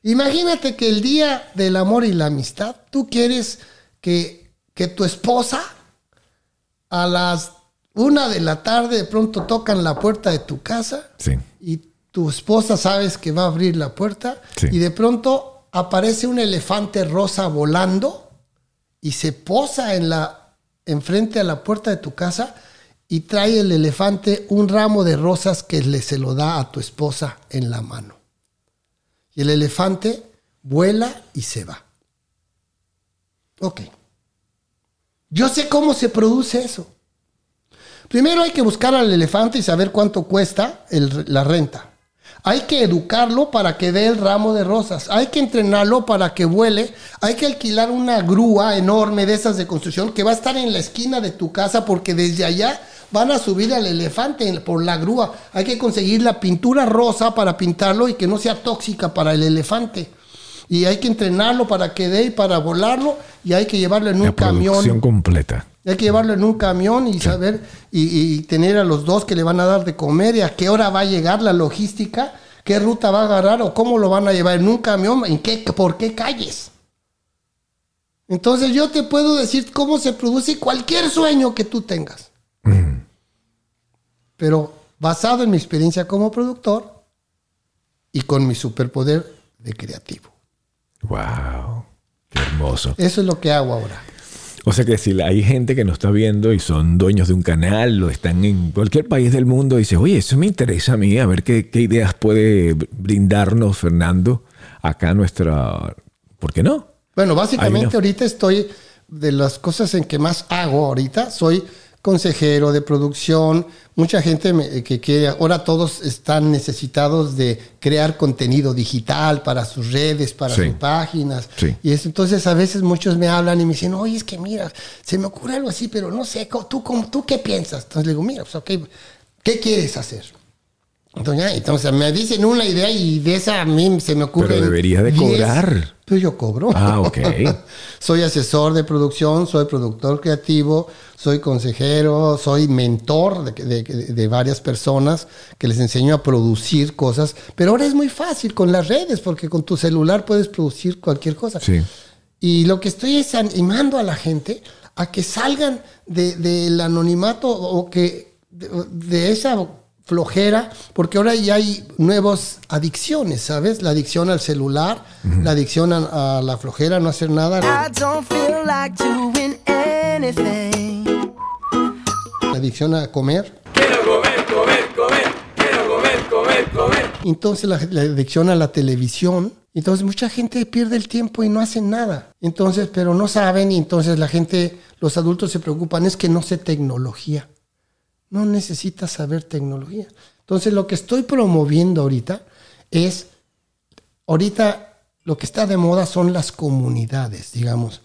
Imagínate que el día del amor y la amistad, tú quieres que, que tu esposa a las una de la tarde de pronto tocan la puerta de tu casa Sí. y tu esposa sabes que va a abrir la puerta Sí. y de pronto aparece un elefante rosa volando y se posa en la enfrente a la puerta de tu casa y trae el elefante un ramo de rosas que le se lo da a tu esposa en la mano. Y el elefante vuela y se va. Ok. Yo sé cómo se produce eso. Primero hay que buscar al elefante y saber cuánto cuesta el- la renta. Hay que educarlo para que dé el ramo de rosas. Hay que entrenarlo para que vuele. Hay que alquilar una grúa enorme de esas de construcción que va a estar en la esquina de tu casa porque desde allá van a subir al elefante por la grúa. Hay que conseguir la pintura rosa para pintarlo y que no sea tóxica para el elefante. Y hay que entrenarlo para que dé y para volarlo. Y hay que llevarlo en un La camión. completa. Hay que llevarlo en un camión y saber y, y tener a los dos que le van a dar de comer y a qué hora va a llegar la logística, qué ruta va a agarrar o cómo lo van a llevar en un camión, en qué, por qué calles. Entonces yo te puedo decir cómo se produce cualquier sueño que tú tengas. Pero basado en mi experiencia como productor y con mi superpoder de creativo. Wow. Qué hermoso. Eso es lo que hago ahora. O sea que si hay gente que nos está viendo y son dueños de un canal o están en cualquier país del mundo y dice, oye, eso me interesa a mí, a ver qué, qué ideas puede brindarnos Fernando acá nuestra... ¿Por qué no? Bueno, básicamente no. ahorita estoy de las cosas en que más hago ahorita, soy consejero de producción, mucha gente me- que quiere, ahora todos están necesitados de crear contenido digital para sus redes, para Sí. sus páginas. Sí. Y es, entonces a veces muchos me hablan y me dicen, oye, es que mira, se me ocurre algo así, pero no sé, ¿tú, cómo- tú qué piensas? Entonces le digo, mira, pues, ok, ¿qué quieres hacer? Entonces, ya, entonces me dicen una idea y de esa a mí se me ocurre. Pero debería de cobrar. Pues yo cobro. Ah, ok. soy asesor de producción, soy productor creativo, soy consejero, soy mentor de, de- de varias personas que les enseño a producir cosas. Pero ahora es muy fácil con las redes, porque con tu celular puedes producir cualquier cosa. Sí. Y lo que estoy es animando a la gente a que salgan de- del anonimato o que de esa flojera, porque ahora ya hay nuevas adicciones, ¿sabes? La adicción al celular, la adicción a, a la flojera, no hacer nada, la I don't feel like doing anything. adicción a comer. Entonces la, la adicción a la televisión. Entonces mucha gente pierde el tiempo y no hace nada. Entonces, pero no saben y entonces la gente, los adultos se preocupan, es que no sé tecnología. No necesitas saber tecnología. Entonces lo que estoy promoviendo ahorita es, ahorita lo que está de moda son las comunidades, digamos.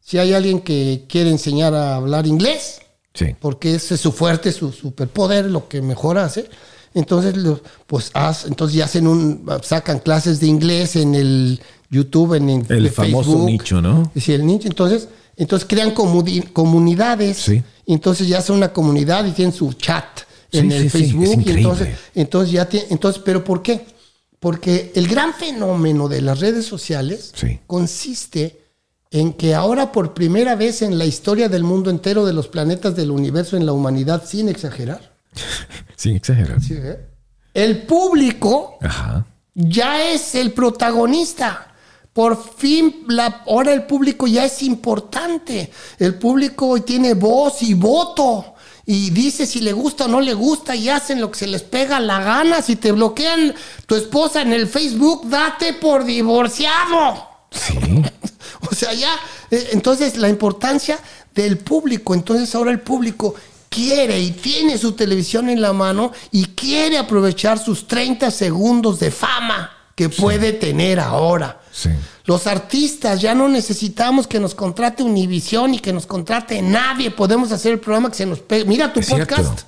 Si hay alguien que quiere enseñar a hablar inglés, Sí. porque ese es su fuerte, su superpoder, lo que mejor hace. Entonces, pues haz, entonces ya hacen un, sacan clases de inglés en el YouTube, en, El de famoso Facebook. nicho, ¿no? Sí, el nicho. Entonces, entonces crean comuni- comunidades. Sí. Entonces ya son una comunidad y tienen su chat en Sí, el sí, Facebook. y entonces, entonces ya tiene, entonces, pero ¿por qué? Porque el gran fenómeno de las redes sociales consiste en que ahora por primera vez en la historia del mundo entero de los planetas del universo en la humanidad, sin exagerar, Sin exagerar. el público Ajá. ya es el protagonista. Por fin, la, ahora el público ya es importante. El público tiene voz y voto. Y dice si le gusta o no le gusta y hacen lo que se les pega la gana. Si te bloquean tu esposa en el Facebook, date por divorciado. Sí. O sea, ya, eh, entonces la importancia del público, entonces ahora el público quiere y tiene su televisión en la mano y quiere aprovechar sus 30 segundos de fama que puede tener ahora. Sí. Los artistas ya no necesitamos que nos contrate Univisión y que nos contrate nadie. Podemos hacer el programa que se nos pegue. Mira tu Es cierto. podcast.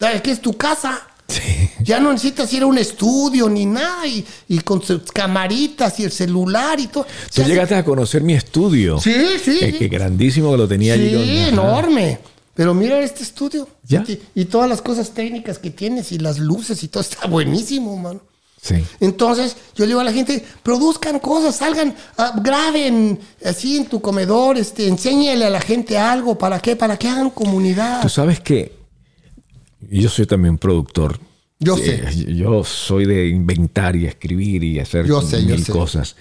Aquí es tu casa. Sí. Ya no necesitas ir a un estudio ni nada. Y, y con sus camaritas y el celular y todo. Tú llegaste a conocer mi estudio. Sí, sí. Que, que grandísimo que lo tenía Sí, allí. Ajá. enorme. Pero mira este estudio. Ya. Y, y todas las cosas técnicas que tienes y las luces y todo está buenísimo, mano. Sí. Entonces, yo le digo a la gente, produzcan cosas, salgan, ah, graben así en tu comedor, este, enséñale a la gente algo, ¿para qué? Para que hagan comunidad. Tú sabes que yo soy también productor. Yo sé. Eh, Yo soy de inventar y escribir y hacer Yo sé, yo mil sé. cosas.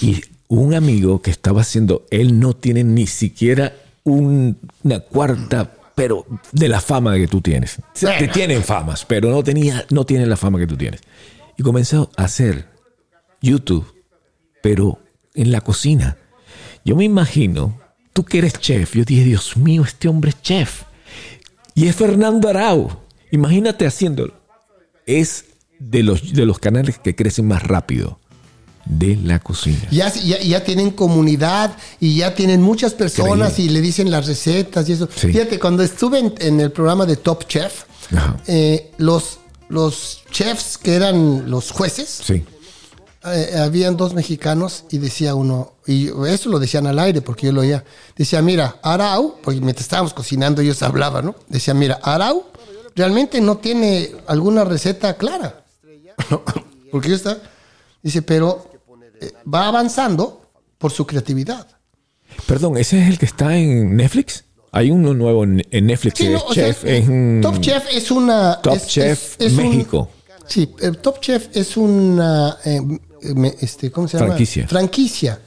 Y un amigo que estaba haciendo, él no tiene ni siquiera un- una cuarta, pero de la fama que tú tienes. Te tienen famas, pero no tenía, no tienen la fama que tú tienes. Y comenzó a hacer YouTube, pero en la cocina. Yo me imagino, tú que eres chef, yo dije, Dios mío, este hombre es chef. Y es Fernando Arau. Imagínate haciéndolo. Es de los, de los canales que crecen más rápido de la cocina. Ya, ya, ya tienen comunidad y ya tienen muchas personas y le dicen las recetas y eso. Sí. Fíjate, cuando estuve en, en el programa de Top Chef, eh, los, los chefs que eran los jueces, Sí. eh, habían dos mexicanos y decía uno, y eso lo decían al aire porque yo lo oía, decía, mira, Arau, porque mientras estábamos cocinando ellos hablaban, ¿no? Decía, mira, Arau realmente no tiene alguna receta clara. porque yo está, dice, pero eh, va avanzando por su creatividad. Perdón, ¿ese es el que está en Netflix? Hay uno nuevo en en Netflix Sí, que no, es o sea, Chef. en- Top Chef es una... Top es- Chef es- es un- México. sí, el Top Chef es una... eh, este, ¿Cómo se llama? Franquicia. Franquicia.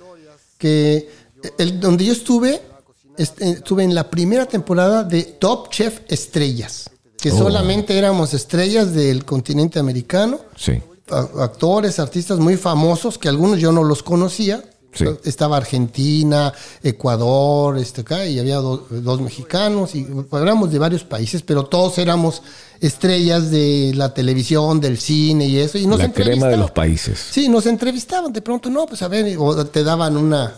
Que el, donde yo estuve, est- eh, estuve en la primera temporada de Top Chef Estrellas. Que Oh. solamente éramos estrellas del continente americano. Sí. actores, artistas muy famosos, que algunos yo no los conocía. Sí. Estaba Argentina, Ecuador, este acá, y había do- dos mexicanos, y éramos de varios países, pero todos éramos estrellas de la televisión, del cine y eso. Y nos la crema de los países. Sí, nos entrevistaban de pronto, no, pues a ver, o te daban una,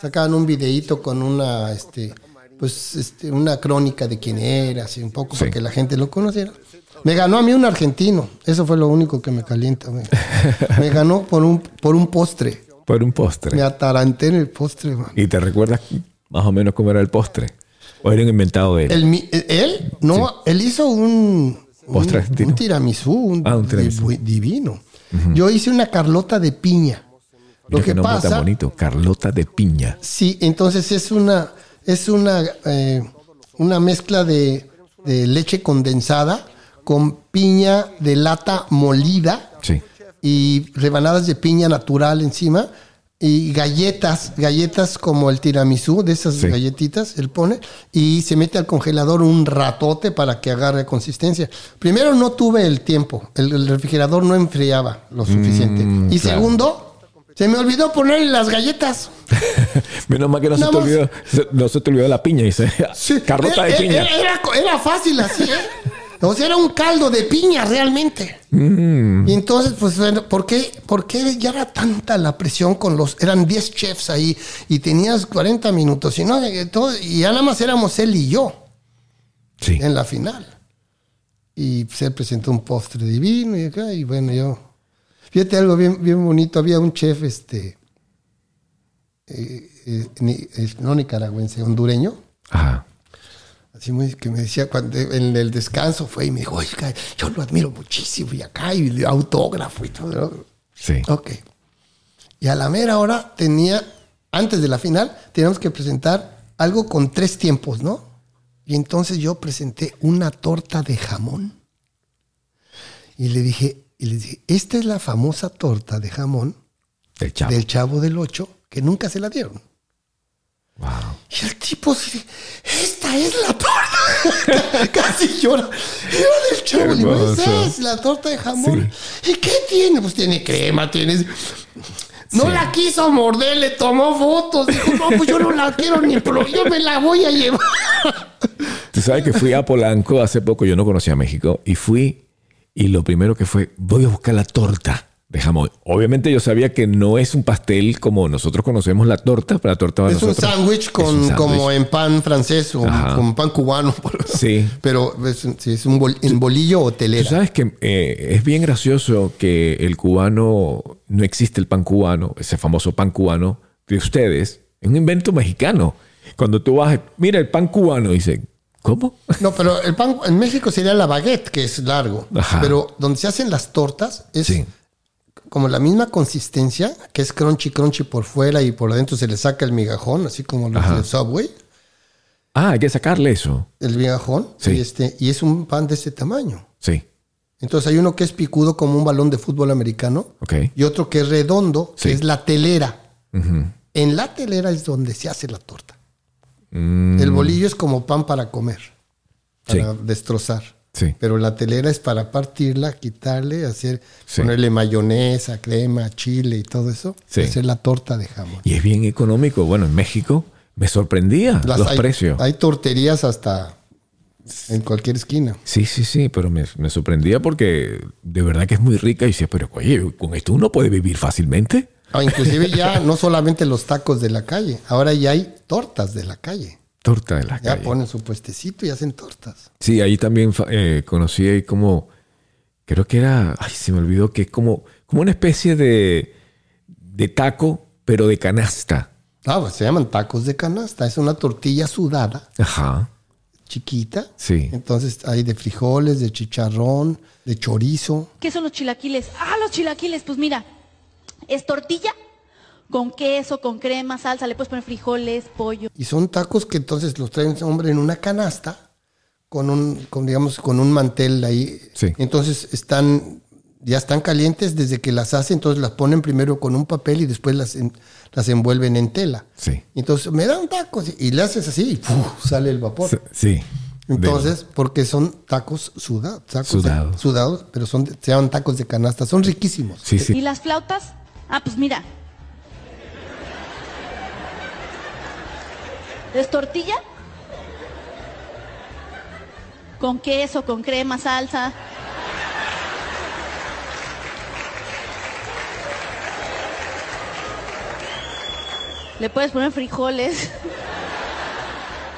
sacaban un videíto con una, este, pues, este, una crónica de quién eras y un poco Sí. para que la gente lo conociera. Me ganó a mí un argentino, eso fue lo único que me calienta. Me, me ganó por un, por un postre, Por un postre. me ataranté en el postre. man. ¿Y te recuerdas más o menos cómo era el postre? ¿O era un inventado de él? El mi- él, no, él hizo un, un, ¿Postre argentino? un tiramisú, un, Ah, un tiramisú. di- divino. Yo hice una carlota de piña. Lo que pasa, tan bonito. Carlota de piña. Sí, entonces es una, es una, eh, una mezcla de, de leche condensada con piña de lata molida Sí. Y rebanadas de piña natural encima y galletas, galletas como el tiramisú, de esas Sí. galletitas, él pone y se mete al congelador un ratote para que agarre consistencia. Primero no tuve el tiempo, el, el refrigerador no enfriaba lo suficiente. y Mm, claro. segundo, se me olvidó ponerle las galletas. Menos mal que no se, te olvidó, se- no se te olvidó la piña. Dice, Carlota de Era- piña. Era, era- era fácil así, ¿eh? O sea, era un caldo de piña realmente. Mm. Y entonces, pues, ¿por qué, ¿por qué ya era tanta la presión con los... Eran 10 chefs ahí y tenías 40 minutos y, no, todo- y ya nada más éramos él y yo Sí. en la final. Y se presentó un postre divino y acá, y bueno, yo... Fíjate algo bien, bien bonito. Había un chef, este... eh, eh, ni- eh, no nicaragüense, hondureño. Ajá. Así muy, que me decía cuando en el descanso fue y me dijo, oiga, yo lo admiro muchísimo y acá y le autógrafo y todo. ¿no?". Sí. Ok. Y a la mera hora tenía, antes de la final, teníamos que presentar algo con tres tiempos, ¿no? Y entonces yo presenté una torta de jamón. Y le dije, y le dije, esta es la famosa torta de jamón chavo. del Chavo del Ocho que nunca se la dieron. Wow. Y el tipo se esta es la torta. Casi llora. Era del digo, esa es la torta de jamón. ¿Y qué tiene? Pues tiene crema, tiene... No Sí. la quiso morder, le tomó fotos. Dijo, no, pues yo no la quiero ni pro, yo me la voy a llevar. Tú sabes que fui a Polanco hace poco, yo no conocía México, y fui, y lo primero que fue, voy a buscar la torta de jamón. Obviamente yo sabía que no es un pastel como nosotros conocemos la torta, pero la torta para Es un nosotros un con sándwich. como en pan francés o Ajá. con pan cubano. Sí. Pero es, un- sí, es un bol- en bolillo o Tú telera. sabes que eh, es bien gracioso que el cubano, no existe el pan cubano, ese famoso pan cubano de ustedes, es un invento mexicano. Cuando tú vas, mira el pan cubano, dice, ¿cómo? No, pero el pan en México sería la baguette, que es largo. Ajá. Pero donde se hacen las tortas es Sí. Como la misma consistencia, que es crunchy, crunchy por fuera y por adentro se le saca el migajón, así como los Ajá. de Subway, Ah, hay que sacarle eso. el migajón. Sí. Y, este, y es un pan de este tamaño. Sí, Entonces hay uno que es picudo como un balón de fútbol americano ok. y otro que es redondo, Sí. que es la telera. En la telera es donde se hace la torta. Mm, El bolillo es como pan para comer, para Sí. destrozar. Sí. Pero la telera es para partirla, quitarle, hacer, Sí. ponerle mayonesa, crema, chile y todo eso. Sí. Hacer la torta de jamón. Y es bien económico. Bueno, en México me sorprendía Las- los hay, precios. Hay torterías hasta en cualquier esquina. Sí, sí, sí, pero me, me sorprendía porque de verdad que es muy rica y decía, pero oye, con esto uno puede vivir fácilmente. Ah, inclusive ya no solamente los tacos de la calle, ahora ya hay tortas de la calle. Torta de la Ya calle. ponen su puestecito y hacen tortas. Sí, ahí también eh, conocí ahí como, creo que era, ay, se me olvidó que es como, como una especie de, de taco, pero de canasta. Ah, pues se llaman tacos de canasta. Es una tortilla sudada, Ajá. chiquita. Sí. Entonces hay de frijoles, de chicharrón, de chorizo. ¿Qué son los chilaquiles? Ah, los chilaquiles, pues mira, es tortilla con queso, con crema, salsa, le puedes poner frijoles, pollo. Y son tacos que entonces los traen hombre en una canasta con un, con, digamos, con un mantel ahí. Sí. Entonces están, ya están calientes desde que las hacen, entonces las ponen primero con un papel y después las, en- las envuelven en tela. Sí. Entonces me dan tacos y le haces así y ¡puf! sale el vapor. Sí. Entonces, porque son tacos sudados, tacos de- Sudados. sudados, pero son, de- se llaman tacos de canasta, son riquísimos. Sí, ¿Y sí. las flautas? Ah, pues mira. ¿Es tortilla? Con queso, con crema, salsa. Le puedes poner frijoles.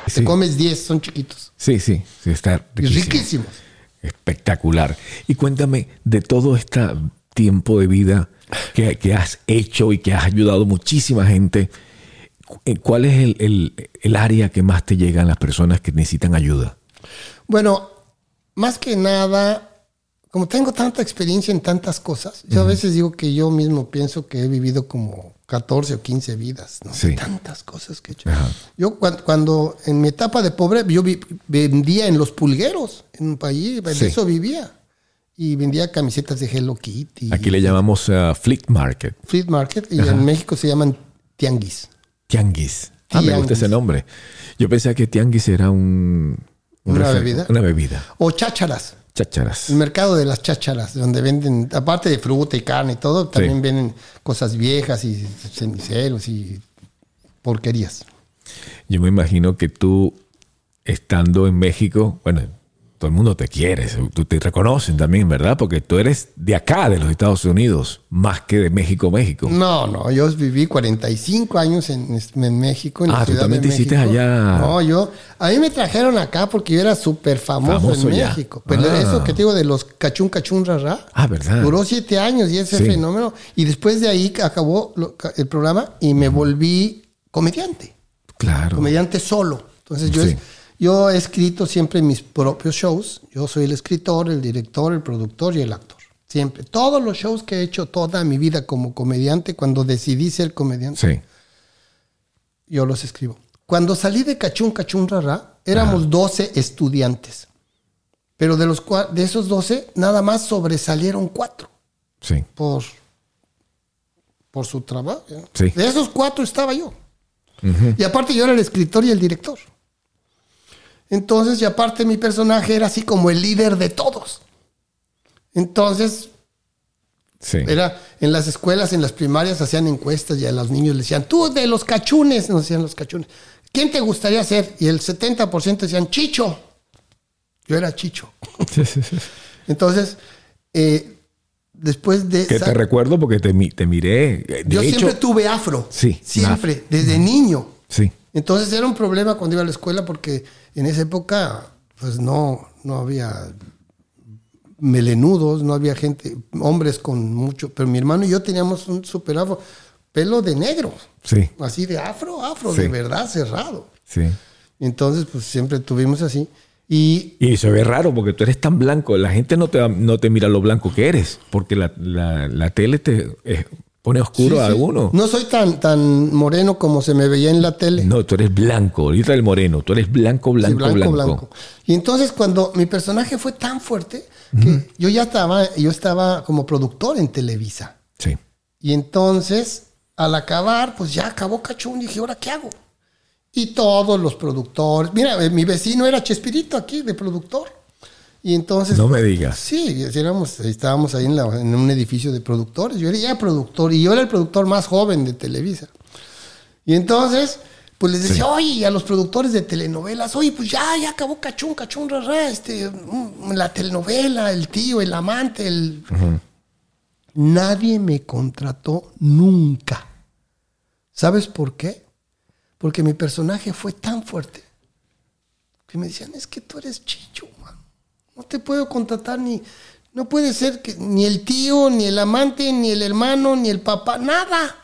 Te Sí, comes 10, son chiquitos. sí, sí, sí, está riquísimo. riquísimos. Espectacular. Y cuéntame de todo este tiempo de vida que, que has hecho y que has ayudado muchísima gente. Eh, ¿Cuál es el, el- el área que más te llegan las personas que necesitan ayuda? Bueno, más que nada, como tengo tanta experiencia en tantas cosas, yo a veces digo que yo mismo pienso que he vivido como 14 o 15 vidas, ¿no? Sí. Tantas cosas que he hecho. Ajá. Yo cuan- cuando, en mi etapa de pobre, yo vi- vendía en los pulgueros, en un país, de Sí. eso vivía. Y vendía camisetas de Hello Kitty. Aquí le llamamos uh, Fleet Market, Flea Market y en México se llaman tianguis. Tianguis. Ah, me gusta Tianguis. ese nombre. Yo pensaba que Tianguis era un... un ¿Una bebida? Una bebida. O chácharas. Chácharas. El mercado de las chácharas, donde venden, aparte de fruta y carne y todo, también venden cosas viejas y ceniceros y porquerías. Yo me imagino que tú, estando en México, bueno, todo el mundo te quiere, tú te reconocen también, ¿verdad? Porque tú eres de acá, de los Estados Unidos, más que de México, México. No, no, yo viví 45 años en, en México. En la Ah, tú también te hiciste México. allá. No, yo, a mí me trajeron acá porque yo era súper famoso, Famoso en ya. México. Pero Ah. eso que te digo de los cachún, cachún, rara. Ah, ¿verdad? Duró siete años y ese Sí. fenómeno. Y después de ahí acabó lo- el programa y me volví comediante. Claro. comediante solo. Entonces yo, Sí. Yo he escrito siempre mis propios shows. Yo soy el escritor, el director, el productor y el actor. Siempre. Todos los shows que he hecho toda mi vida como comediante, cuando decidí ser comediante, Sí. yo los escribo. Cuando salí de Cachún Cachún Rara, éramos 12 estudiantes. Pero de, los, de esos 12, nada más sobresalieron cuatro Sí. por, por su trabajo. Sí. De esos cuatro estaba yo. Y aparte yo era el escritor y el director. Entonces, y aparte mi personaje era así como el líder de todos. Entonces, Sí. Era en las escuelas, en las primarias hacían encuestas y a los niños les decían, tú de los cachunes, nos decían los cachunes. ¿Quién te gustaría ser? Y el 70% decían, Chicho. Yo era Chicho. Sí, sí, sí. Entonces, eh, después de... Que esa- te recuerdo porque te, te miré. De yo hecho, siempre tuve afro. Sí, Siempre, desde niño. Sí. Entonces era un problema cuando iba a la escuela porque en esa época pues no, no había melenudos, no había gente, hombres con mucho, pero mi hermano y yo teníamos un super afro, pelo de negro, Sí. así de afro, afro, Sí. de verdad cerrado. Sí. Entonces pues siempre tuvimos así. Y Y se ve raro porque tú eres tan blanco. La gente no te, no te mira lo blanco que eres. Porque la, la- la tele te eh, pone oscuro sí, a sí, alguno. no soy tan, tan moreno como se me veía en la tele. No, tú eres blanco. Ahorita el moreno. Tú eres blanco, Sí, blanco, blanco. Y entonces cuando mi personaje fue tan fuerte que yo ya estaba, yo estaba como productor en Televisa. Sí. Y entonces, al acabar, pues ya acabó Cachún y dije, ¿ahora qué hago? Y todos los productores, mira, eh, mi vecino era Chespirito aquí, de productor. Y entonces... No me digas. Sí, éramos- estábamos ahí en, la- en un edificio de productores. Yo era ya productor y yo era el productor más joven de Televisa. Y entonces, pues les decía, oye, y a los productores de telenovelas, oye, pues ya, ya acabó Cachún, Cachún, rara, este, mm, la telenovela, el tío, el amante, el... Nadie me contrató nunca. ¿Sabes por qué? Porque mi personaje fue tan fuerte que me decían, es que tú eres chicho. No te puedo contratar ni... No puede ser que ni el tío, ni el amante, ni el hermano, ni el papá, nada.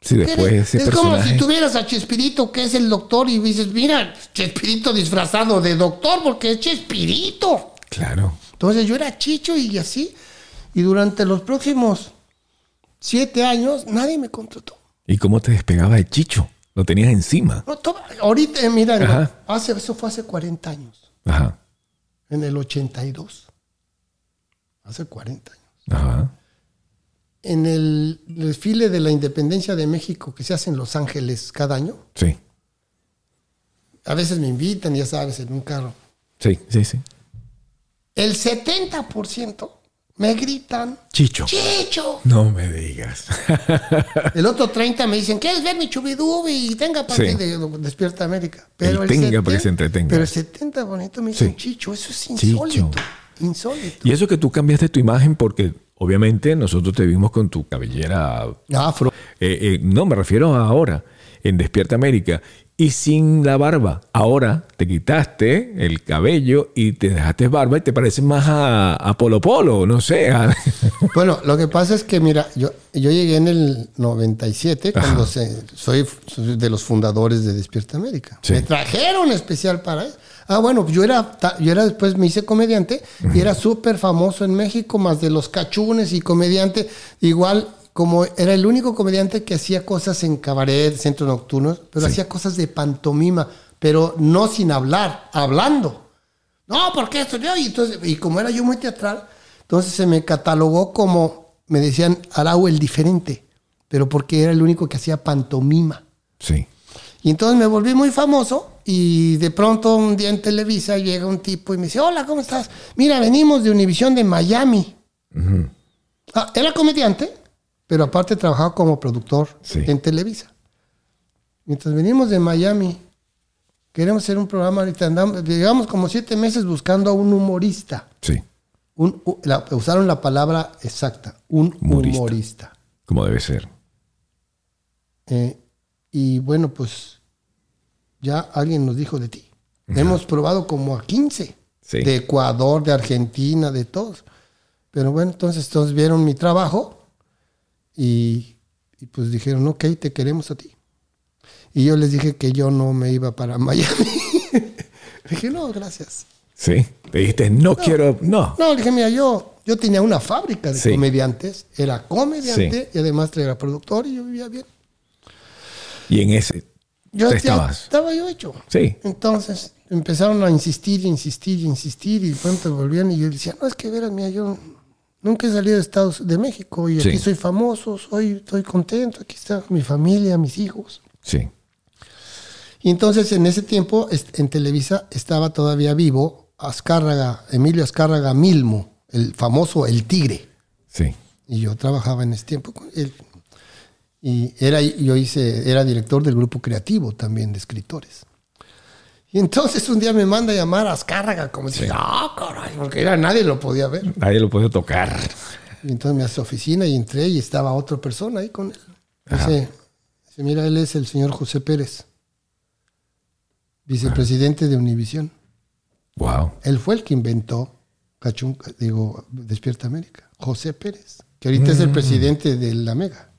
Sí, después ese es como si tuvieras a Chespirito, que es el doctor, y dices, mira, Chespirito disfrazado de doctor, porque es Chespirito. Claro. Entonces yo era chicho y así. Y durante los próximos siete años, nadie me contrató. ¿Y cómo te despegaba de Chicho? Lo tenías encima. No, ahorita, mira, no, hace, eso fue hace 40 años, Ajá. En el 82. Hace 40 años. Ajá. En el desfile de la independencia de México que se hace en Los Ángeles cada año, Sí. a veces me invitan, ya sabes, en un carro. Sí, sí, sí. El 70% me gritan, Chicho. ¡Chicho! No me digas. El otro 30 me dicen, ¿quieres ver mi chubidubi? Y tenga Sí. que de- Despierta América. El tenga para que se entretenga. Pero el 70 bonito me dicen, Sí. Chicho, eso es Chicho. insólito. Insólito. y eso que tú cambiaste tu imagen porque obviamente nosotros te vimos con tu cabellera Afro. Eh, eh, no, me refiero a ahora, en Despierta América. Y sin la barba. Ahora te quitaste el cabello y te dejaste barba y te pareces más a, a Polo Polo, no sé. a- Bueno, lo que pasa es que, mira, yo, yo llegué en el 97, Ajá. cuando se, soy, soy de los fundadores de Despierta América. Sí. Me trajeron especial para eso. Ah, bueno, yo era, yo era después me hice comediante y era súper famoso en México, más de los cachunes y comediante. Igual, como era el único comediante que hacía cosas en cabaret, centros nocturnos, pero hacía cosas de pantomima, pero no sin hablar, hablando. No, porque esto yo. Y, entonces, y como era yo muy teatral, entonces se me catalogó como, me decían, Arau el diferente, pero porque era el único que hacía pantomima. Sí. Y entonces me volví muy famoso y de pronto un día en Televisa llega un tipo y me dice, hola, ¿cómo estás? Mira, venimos de Univisión de Miami. Ah, era comediante, pero aparte trabajaba como productor Sí. en Televisa. Mientras venimos de Miami, queremos hacer un programa ahorita, andamos, llegamos como siete meses buscando a un humorista. Sí. Un- u- la- usaron la palabra exacta, un Humorista. humorista. Como debe ser. Eh, y bueno, pues ya alguien nos dijo de ti. Hemos probado como a 15. Sí. De Ecuador, de Argentina, de todos. Pero bueno, entonces todos vieron mi trabajo y, y pues dijeron, ok, te queremos a ti. Y yo les dije que yo no me iba para Miami. dije, no, gracias. Sí. Te dijiste, no, quiero. No. No, le dije, mira, yo, yo tenía una fábrica de Sí. comediantes, era comediante Sí. y además era productor y yo vivía bien. Y en ese. Yo te ya estabas. estaba yo hecho. Sí. Entonces empezaron a insistir, insistir, insistir y pronto volvían y yo decía, no, es que verás, mira, yo nunca he salido de Estados de México y Sí. aquí soy famoso, soy, estoy contento, aquí está mi familia, mis hijos. Sí. Y entonces en ese tiempo en Televisa estaba todavía vivo Azcárraga, Emilio Azcárraga Milmo, el famoso El Tigre. Sí. Y yo trabajaba en ese tiempo con él. Y era, yo hice, era director del grupo creativo también de escritores. Y entonces un día me manda a llamar a Azcárraga, como si, ah, caray, porque era, nadie lo podía ver. Nadie lo puede tocar. Y entonces me hace oficina y entré y estaba otra persona ahí con él. Dice, dice, mira, él es el señor José Pérez, vicepresidente de Univisión. Wow. Él fue el que inventó Cachunca, digo, Despierta América. José Pérez, que ahorita es el presidente de la Mega.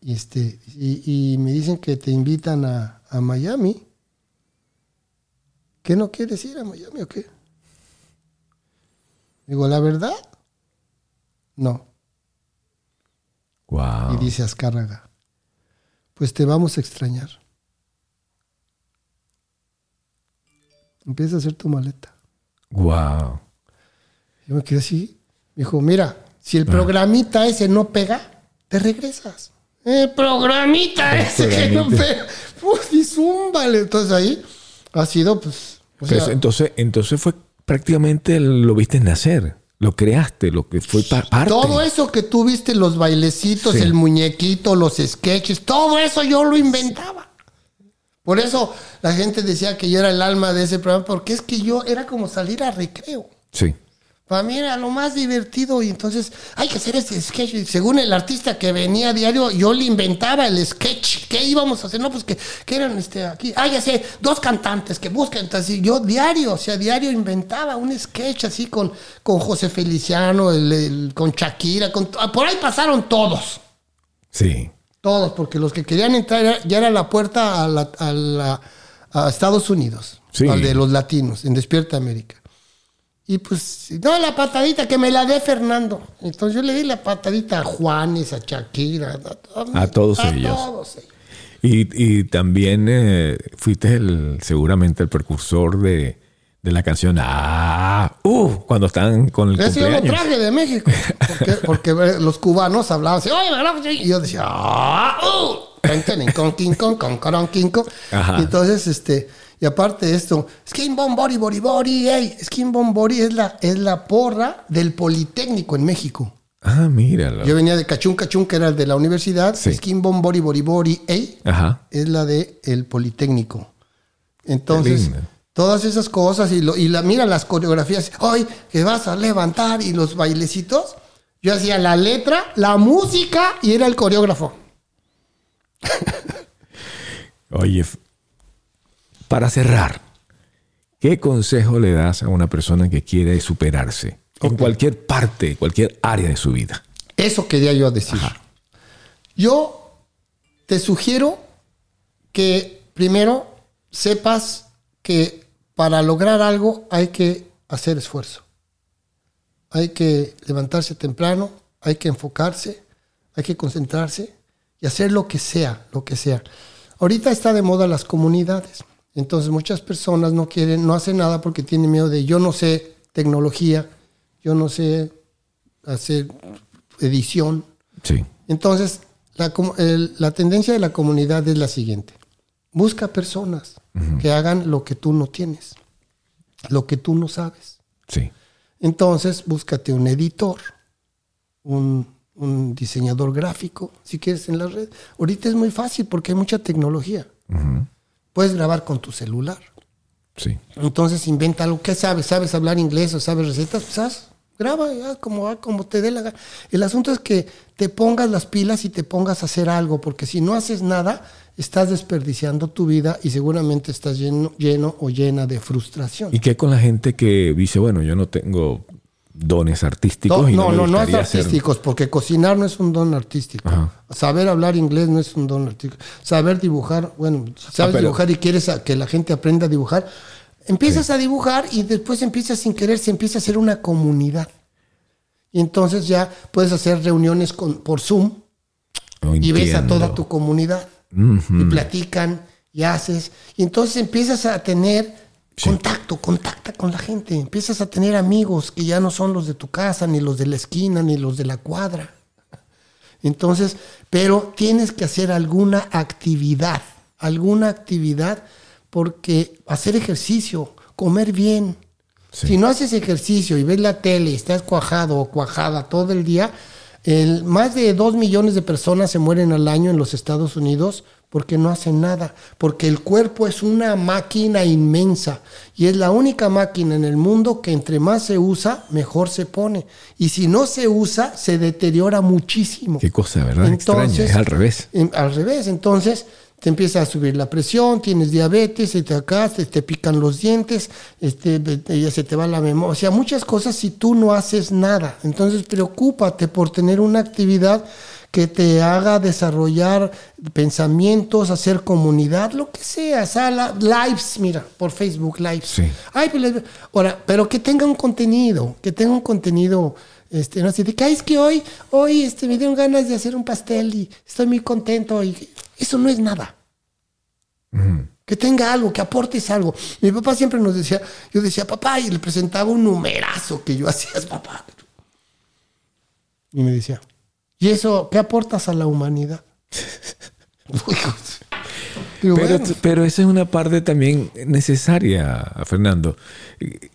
Y, este, y, y me dicen que te invitan a, a Miami. ¿Qué no quieres ir a Miami o qué? Digo, la verdad, no. Wow. Y dice Azcárraga, pues te vamos a extrañar. Empieza a hacer tu maleta. Wow. Yo me quedé así. Me dijo, mira, si el programita ese no pega, te regresas. El programita ese que no pega. Pues, y zúmbale. Entonces ahí ha sido, pues... o sea, entonces, entonces fue prácticamente lo viste nacer. Lo creaste, lo que fue pa- parte. todo eso que tú viste, los bailecitos, Sí. el muñequito, los sketches, todo eso yo lo inventaba. Por eso la gente decía que yo era el alma de ese programa, porque es que yo era como salir a recreo. Sí. Para mí era lo más divertido y entonces hay que hacer este sketch. Y según el artista que venía a diario, yo le inventaba el sketch. ¿Qué íbamos a hacer? No, pues que, que eran este, aquí. Ah, ya sé, dos cantantes que buscan. Entonces yo diario, o sea, diario inventaba un sketch así con, con José Feliciano, el- el- con Shakira. Con, por ahí pasaron todos. Sí. Todos, porque los que querían entrar ya era la puerta a, la- a la- a Estados Unidos, Sí. al de los latinos, en Despierta América. Y pues, no, la patadita que me la dé Fernando. Entonces yo le di la patadita a Juanes, a Shakira, a, A todos ellos. todos ellos. Y, y también eh, fuiste el, seguramente el precursor de, de la canción Ah, uh, cuando están con el Ese yo lo cumpleaños. traje de México. Porque, porque eh, los cubanos hablaban así, "Oye, ¿verdad que sí?" y yo decía, ¡ah! ¡uh! Entonces, este, y aparte de esto, Skin Bomb Body, Body, Body, ey, Skin Bomb Body es la, es la porra del Politécnico en México. Ah, míralo. Yo venía de Cachún Cachún, que era el de la universidad. Sí. Skin Bomb Body, Body, Body, ey, Ajá. es la de el Politécnico. Entonces, todas esas cosas y, lo, y la, mira las coreografías, hoy que vas a levantar y los bailecitos. Yo hacía la letra, la música y era el coreógrafo. Oye, para cerrar, ¿qué consejo le das a una persona que quiere superarse en cualquier parte, cualquier área de su vida? Eso quería yo decir. Yo te sugiero que primero sepas que para lograr algo hay que hacer esfuerzo. Hay que levantarse temprano, hay que enfocarse, hay que concentrarse y hacer lo que sea, lo que sea. Ahorita está de moda las comunidades. Entonces muchas personas no quieren, no hacen nada porque tienen miedo de yo no sé tecnología, yo no sé hacer edición. Sí. Entonces, la, el- la tendencia de la comunidad es la siguiente. Busca personas que hagan lo que tú no tienes, lo que tú no sabes. Sí. Entonces, búscate un editor, un, un diseñador gráfico, si quieres en la red. Ahorita es muy fácil porque hay mucha tecnología. Puedes grabar con tu celular. Sí. Entonces inventa algo. ¿Qué sabes? ¿Sabes hablar inglés o sabes recetas? Pues haz, graba ya, como, como te dé la gana. El asunto es que te pongas las pilas y te pongas a hacer algo, porque si no haces nada, estás desperdiciando tu vida y seguramente estás lleno, lleno o llena de frustración. ¿Y qué con la gente que dice, bueno, yo no tengo dones artísticos? No, y no, no, no es artísticos, porque cocinar no es un don artístico. Ajá. Saber hablar inglés no es un don artístico. Saber dibujar, bueno, si sabes Ah, pero- dibujar y quieres que la gente aprenda a dibujar, empiezas a dibujar y después empiezas sin querer, se empieza a hacer una comunidad. Y entonces ya puedes hacer reuniones con, por Zoom No y ves a toda tu comunidad y platican y haces y entonces empiezas a tener contacto, contacta con la gente, empiezas a tener amigos que ya no son los de tu casa, ni los de la esquina, ni los de la cuadra. Entonces, pero tienes que hacer alguna actividad, alguna actividad porque hacer ejercicio, comer bien, Sí. Si no haces ejercicio y ves la tele y estás cuajado o cuajada todo el día, el, más de dos millones de personas se mueren al año en los Estados Unidos porque no hacen nada, porque el cuerpo es una máquina inmensa y es la única máquina en el mundo que entre más se usa, mejor se pone. Y si no se usa, se deteriora muchísimo. Qué cosa, ¿verdad? Extraña, es al revés. en- al revés, entonces te empieza a subir la presión, tienes diabetes, se te acá, se te pican los dientes, este, ya se te va la memoria, o sea, muchas cosas si tú no haces nada. Entonces preocúpate por tener una actividad que te haga desarrollar pensamientos, hacer comunidad, lo que sea, sala, lives, mira, por Facebook Lives. Sí. Ay, pues, les- ahora, pero que tenga un contenido, que tenga un contenido, este, no sé, de que "Ay, es que hoy, hoy, este, me dieron ganas de hacer un pastel y estoy muy contento y eso no es nada. Que tenga algo, que aportes algo. Mi papá siempre nos decía, yo decía, papá, y le presentaba un numerazo que yo hacía, papá. Y me decía, ¿y eso qué aportas a la humanidad? Pero, bueno, pero esa es una parte también necesaria, Fernando.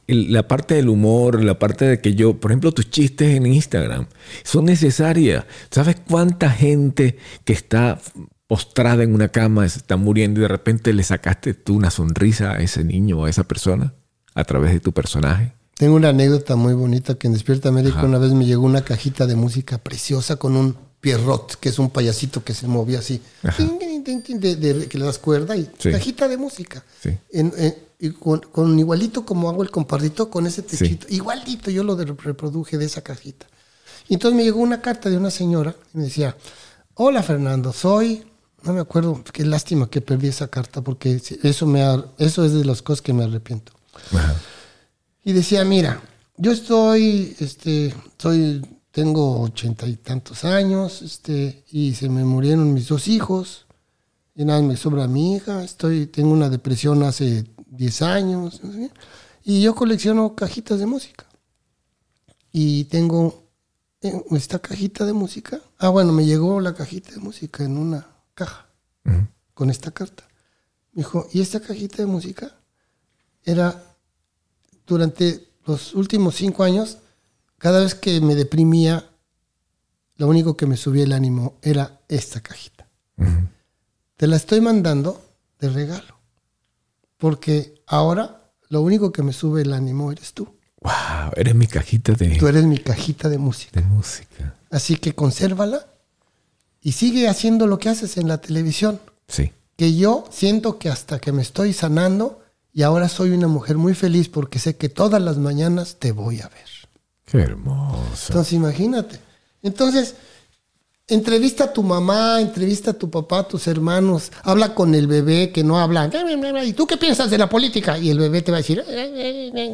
La parte del humor, la parte de que yo, por ejemplo, tus chistes en Instagram son necesarias. ¿Sabes cuánta gente que está postrada en una cama, se está muriendo y de repente le sacaste tú una sonrisa a ese niño o a esa persona a través de tu personaje? Tengo una anécdota muy bonita que en Despierta América Ajá. una vez me llegó una cajita de música preciosa con un pierrot, que es un payasito que se movía así, de, de- que le das cuerda y Sí. cajita de música. Sí. En- en- y con, con igualito como hago el compartito con ese Sí. techito, igualito yo lo reproduje de esa cajita. Y entonces me llegó una carta de una señora y me decía, hola Fernando, soy, no me acuerdo, qué lástima que perdí esa carta porque eso, me, eso es de las cosas que me arrepiento. Ajá. Y decía, mira, yo estoy, este, soy, tengo ochenta y tantos años, este, y se me murieron mis dos hijos, y nada, me sobra mi hija, estoy, tengo una depresión hace 10 años, qué, y yo colecciono cajitas de música. Y tengo eh, esta cajita de música. Ah, bueno, me llegó la cajita de música en una caja Ujú. con esta carta. Me dijo, y esta cajita de música era durante los últimos cinco años, cada vez que me deprimía, lo único que me subía el ánimo era esta cajita. Te la estoy mandando de regalo, porque ahora lo único que me sube el ánimo eres tú. Wow, eres mi cajita de, Tú eres mi cajita de música. de música. Así que consérvala y sigue haciendo lo que haces en la televisión. Sí. que yo siento que hasta que me estoy sanando y ahora soy una mujer muy feliz porque sé que todas las mañanas te voy a ver. Qué hermoso. Entonces imagínate. Entonces, entrevista a tu mamá, entrevista a tu papá, a tus hermanos, habla con el bebé que no habla. ¿Y tú qué piensas de la política? Y el bebé te va a decir,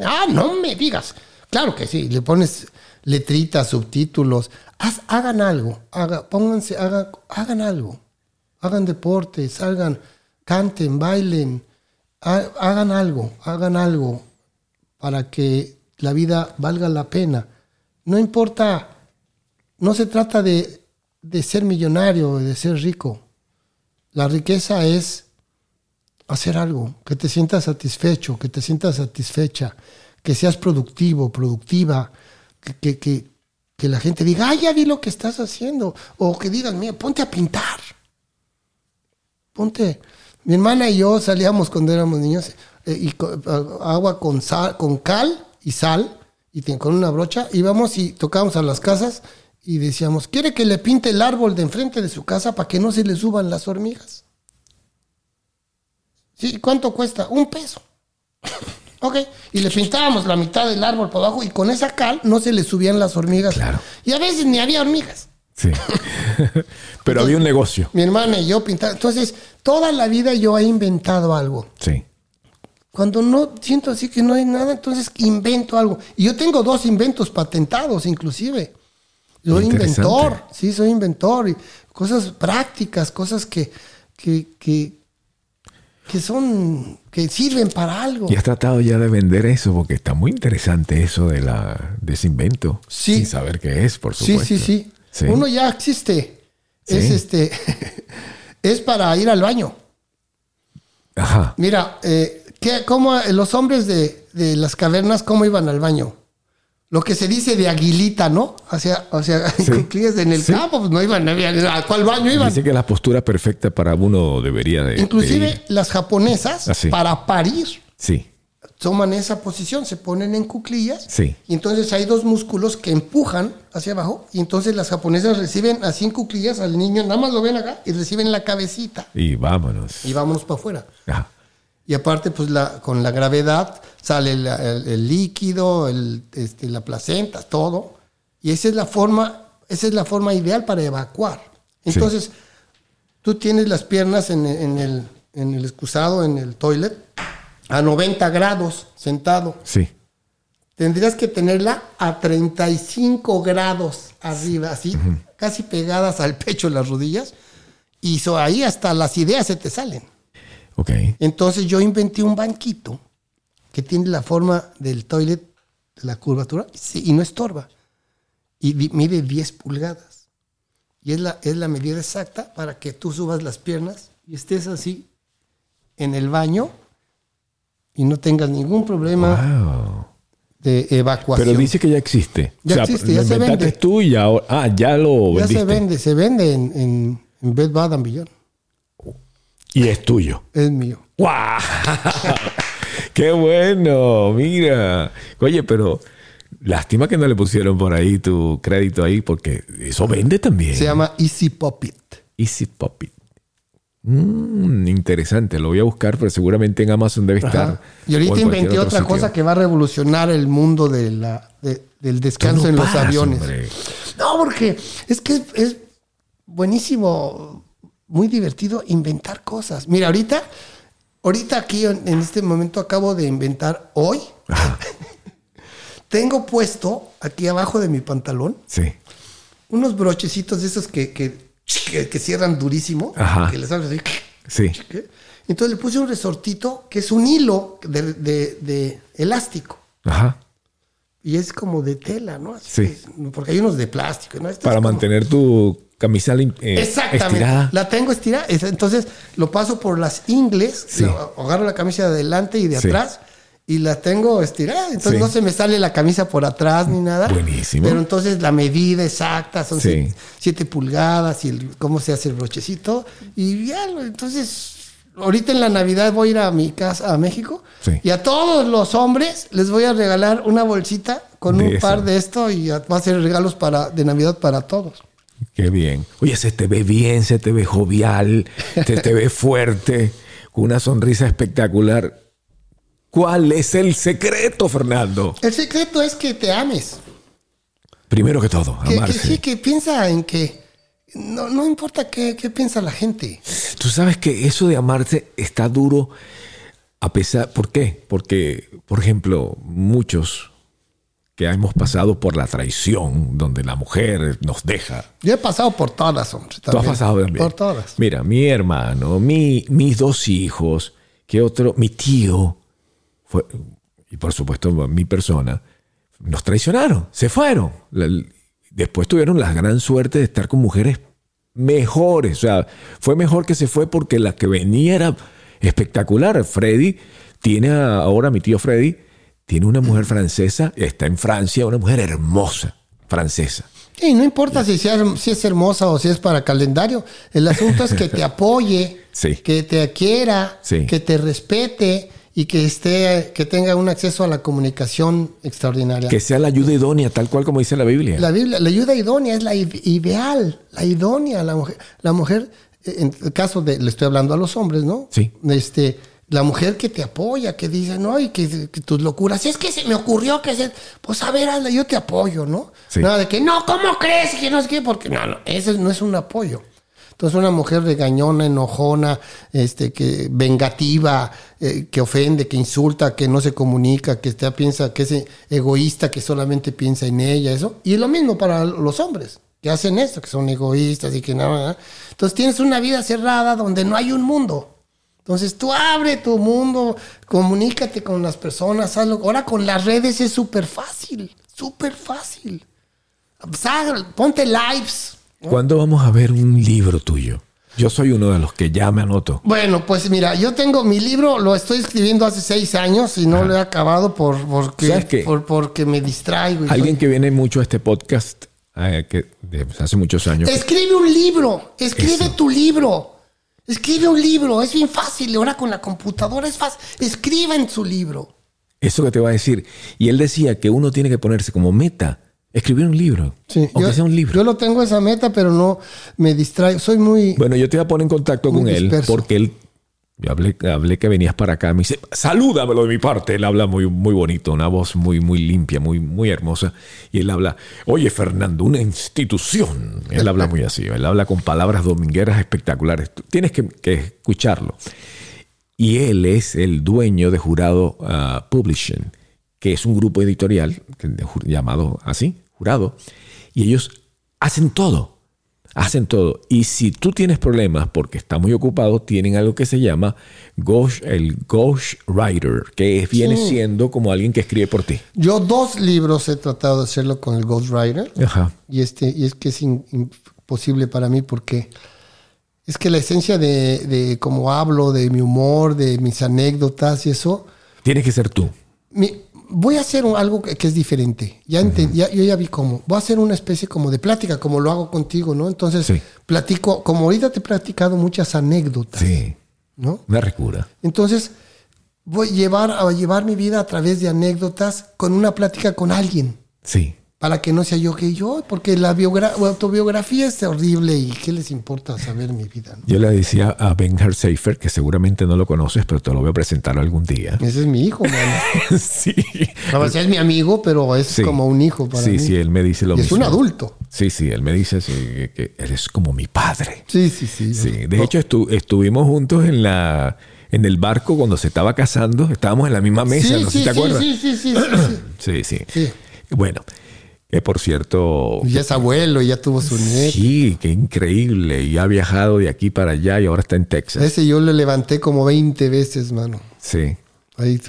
ah, no me digas. Claro que sí, le pones letritas, subtítulos. Haz- hagan algo, haga, pónganse, hagan, hagan algo. Hagan deporte, salgan, canten, bailen, hagan algo, hagan algo para que la vida valga la pena. No importa, no se trata de, de ser millonario, de ser rico. La riqueza es hacer algo, que te sientas satisfecho, que te sientas satisfecha, que seas productivo, productiva, que, que, que, la gente diga, ah, ya vi lo que estás haciendo, o que digan, mira, ponte a pintar. Ponte. Mi hermana y yo salíamos cuando éramos niños eh, y a- agua con sal, con cal y sal y con una brocha íbamos y tocábamos a las casas y decíamos, ¿quiere que le pinte el árbol de enfrente de su casa para que no se le suban las hormigas? Sí, ¿cuánto cuesta? Un peso. ok, y le pintábamos la mitad del árbol por abajo y con esa cal no se le subían las hormigas. Claro. Y a veces ni había hormigas. Sí. Pero había un negocio. Mi hermana y yo pintamos. Entonces, toda la vida yo he inventado algo. Sí. Cuando no siento así que no hay nada, entonces invento algo. Y yo tengo dos inventos patentados, inclusive. Soy Interesante. inventor, sí, soy inventor. Y cosas prácticas, cosas que, que, que, que son, que sirven para algo. Y has tratado ya de vender eso porque está muy interesante eso de, la, de ese invento. Sí. Sin saber qué es, por supuesto. sí, sí, Sí. Uno ya existe. Sí. Es este, es para ir al baño. Ajá. Mira, eh, ¿qué- cómo, eh, los hombres de, de las cavernas, ¿cómo iban al baño? Lo que se dice de aguilita, ¿no? O sea, o sea Sí. en el campo, pues no iban, no había- ¿a cuál baño iban? Dice que la postura perfecta para uno debería de. de Inclusive ir. las japonesas, Ah, para parir, Sí, toman esa posición, se ponen en cuclillas. Sí. Y entonces hay dos músculos que empujan hacia abajo. Y entonces las japonesas reciben así en cuclillas al niño, nada más lo ven acá, y reciben la cabecita. y vámonos. Y vámonos para afuera. Ajá. Y aparte, pues la, con la gravedad sale el, el- el líquido, el, este, la placenta, todo. Y esa es la forma, esa es la forma ideal para evacuar. Entonces, tú tienes las piernas en, en el, en el excusado, en el toilet, a 90 grados sentado. Sí. Tendrías que tenerla a 35 grados arriba, así, casi pegadas al pecho las rodillas. Y so, ahí hasta las ideas se te salen. Ok. Entonces yo inventé un banquito que tiene la forma del toilet, la curvatura, sí, y no estorba. Y mide 10 pulgadas. Y es la, es la medida exacta para que tú subas las piernas y estés así en el baño y no tengas ningún problema Wow. de evacuación. Pero dice que ya existe. Ya existe, ya se vende. tú y ahora. Ah, ya lo ya vendiste. se vende, se vende en, en, en Bed Bath and Beyond. Y es tuyo. Es mío. ¡Guau! ¡Qué bueno! Mira. Oye, pero lástima que no le pusieron por ahí tu crédito ahí, porque eso vende también. Se llama Easy Pop It. Easy Pop It. Mm, interesante, lo voy a buscar, pero seguramente en Amazon debe estar. Ajá. Y ahorita inventé otra sitio. cosa que va a revolucionar el mundo de la, de- del descanso no en los aviones. hombre. No, porque es que es, es buenísimo, muy divertido inventar cosas. Mira, ahorita, ahorita aquí en, en este momento acabo de inventar hoy. Tengo puesto aquí abajo de mi pantalón Sí. unos brochecitos de esos que, que, que- que cierran durísimo. Ajá. Que les abres así. Sí. Entonces le puse un resortito que es un hilo de, de- de elástico. Ajá. Y es como de tela, ¿no? Así Sí. que- porque hay unos de plástico, ¿no? Este Para como- mantener tu camisa eh, Exactamente. estirada. La tengo estirada. Es- Entonces lo paso por las ingles, Sí. agarro la camisa de adelante y de Sí. atrás y la tengo estirada. Entonces Sí. no se me sale la camisa por atrás ni nada. Buenísimo. Pero entonces la medida exacta son Sí. 7 pulgadas y el- cómo se hace el brochecito. Y ya, entonces ahorita en la Navidad voy a ir a mi casa, a México. Sí. Y a todos los hombres les voy a regalar una bolsita con De un par de esto y va a ser regalos para, de Navidad para todos. Qué bien. Oye, se te ve bien, se te ve jovial, se te ve fuerte, con una sonrisa espectacular. ¿Cuál es el secreto, Fernando? El secreto es que te ames. Primero que todo, Que, que amarse. sí, que piensa en que no, no importa qué, qué piensa la gente. Tú sabes que eso de amarse está duro a pesar... ¿Por qué? Porque, por ejemplo, muchos que hemos pasado por la traición, donde la mujer nos deja, Yo he pasado por todas, hombre. Tú has pasado también. Por todas. Mira, mi hermano, mi, mis dos hijos, que otro, mi tío, fue, y por supuesto mi persona, nos traicionaron, se fueron. Después tuvieron la gran suerte de estar con mujeres mejores. O sea, fue mejor que se fue porque la que venía era espectacular. Freddy tiene ahora, mi tío Freddy, tiene una mujer francesa, está en Francia, una mujer hermosa, francesa. Y no importa si, sea- si es hermosa o si es para calendario. El asunto es que te apoye, Sí. que te quiera, Sí. que te respete y que esté, que tenga un acceso a la comunicación extraordinaria. Que sea la ayuda idónea, tal cual como dice la Biblia. La Biblia, la ayuda idónea es la ideal, la idónea, la mujer, la mujer, eh, en el caso de, le estoy hablando a los hombres, ¿no? Sí. Este, la mujer que te apoya, que dice, no, y que, que tus locuras, es que se me ocurrió que se, pues a ver, hazla, yo te apoyo, ¿no? Sí. Nada de que, no, ¿cómo crees? Que no sé qué, porque no, no, ese no es un apoyo. Entonces una mujer regañona, enojona, este, que vengativa, eh, que ofende, que insulta, que no se comunica, que está, piensa que es egoísta, que solamente piensa en ella, eso. Y lo mismo para los hombres, que hacen esto, que son egoístas y que nada. Entonces tienes una vida cerrada donde no hay un mundo. Entonces tú abre tu mundo, comunícate con las personas, hazlo. Ahora con las redes es súper fácil, súper fácil. Ponte lives. ¿Cuándo vamos a ver un libro tuyo? Yo soy uno de los que ya me anoto. Bueno, pues mira, yo tengo mi libro, lo estoy escribiendo hace seis años y no lo he acabado por, porque, me distraigo. y Alguien soy- que viene mucho a este podcast, eh, que de hace muchos años. Escribe un libro, escribe Eso. tu libro. Escribe un libro, es bien fácil. Ahora con la computadora es fácil. Escriba en su libro. Eso que te va a decir. Y él decía que uno tiene que ponerse como meta escribir un libro. Sí, aunque yo, sea un libro. yo lo tengo esa meta, pero no me distraigo. Soy muy. Bueno, yo te voy a poner en contacto con él porque él. Yo hablé, hablé que venías para acá. Me dice, salúdamelo de mi parte. Él habla muy, muy bonito, una voz muy, muy limpia, muy, muy hermosa. Y él habla, oye, Fernando, una institución. Él habla muy así. Él habla con palabras domingueras espectaculares. Tú tienes que, que escucharlo. Y él es el dueño de Jurado ah, Publishing, que es un grupo editorial llamado así, Jurado. Y ellos hacen todo. Hacen todo. Y si tú tienes problemas porque estás muy ocupado, tienen algo que se llama ghost, el Ghost Writer, que viene Sí. siendo como alguien que escribe por ti. Yo dos libros he tratado de hacerlo con el Ghostwriter. Ajá. Y, este, y es que es imposible para mí porque es que la esencia de, de cómo hablo, de mi humor, de mis anécdotas y eso, Tienes que ser tú. mi- voy a hacer un- algo que, que es diferente. Ya, enten- ya- yo ya vi cómo. Voy a hacer una especie como de plática, como lo hago contigo, ¿no? Entonces, Sí. platico, como ahorita te he platicado muchas anécdotas, Sí. ¿no? Una ricura. Entonces, voy a llevar, a llevar mi vida a través de anécdotas con una plática con alguien. Sí. Para que no sea yo que yo, porque la biogra- autobiografía es horrible y ¿qué les importa saber mi vida? no? Yo le decía a Ben Seifer, que seguramente no lo conoces, pero te lo voy a presentar algún día. Ese es mi hijo, mano. sí. Veces es mi amigo, pero es Sí. como un hijo para sí, mí. sí, él me dice lo Y es mismo. un adulto. Sí, sí, él me dice sí, que, eres como mi padre. Sí, sí, sí. Sí, de hecho estu- estuvimos juntos en la en el barco cuando se estaba casando, estábamos en la misma mesa, sí, no sé sí, si te sí, acuerdas. sí, sí, sí, sí, Sí, sí. sí. Sí. Bueno, que por cierto, Ya es abuelo, ya tuvo su nieto. sí, qué increíble, y ha viajado de aquí para allá y ahora está en Texas. Ese yo le levanté como 20 veces, mano. Sí. Ahí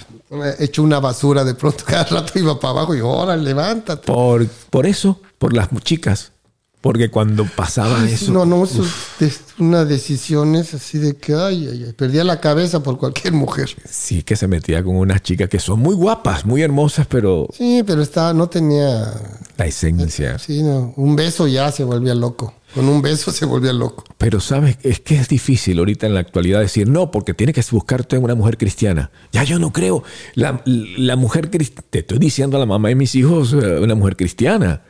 he hecho una basura de pronto, cada rato iba para abajo y ahora levántate. Por, por eso, por las chicas, porque cuando pasaba Ay, eso, No, no, eso es una decisión es así de que, ay, ay, ay, perdía la cabeza por cualquier mujer. sí que se metía con unas chicas que son muy guapas, muy hermosas, pero Sí, pero estaba, no tenía, la esencia. sí, no, un beso ya se volvía loco. Con un beso se volvía loco. Pero sabes, es que es difícil ahorita en la actualidad decir no, porque tiene que buscarte una mujer cristiana. Ya yo no creo. La, la mujer cristiana, te estoy diciendo a la mamá de mis hijos, eh, una mujer cristiana.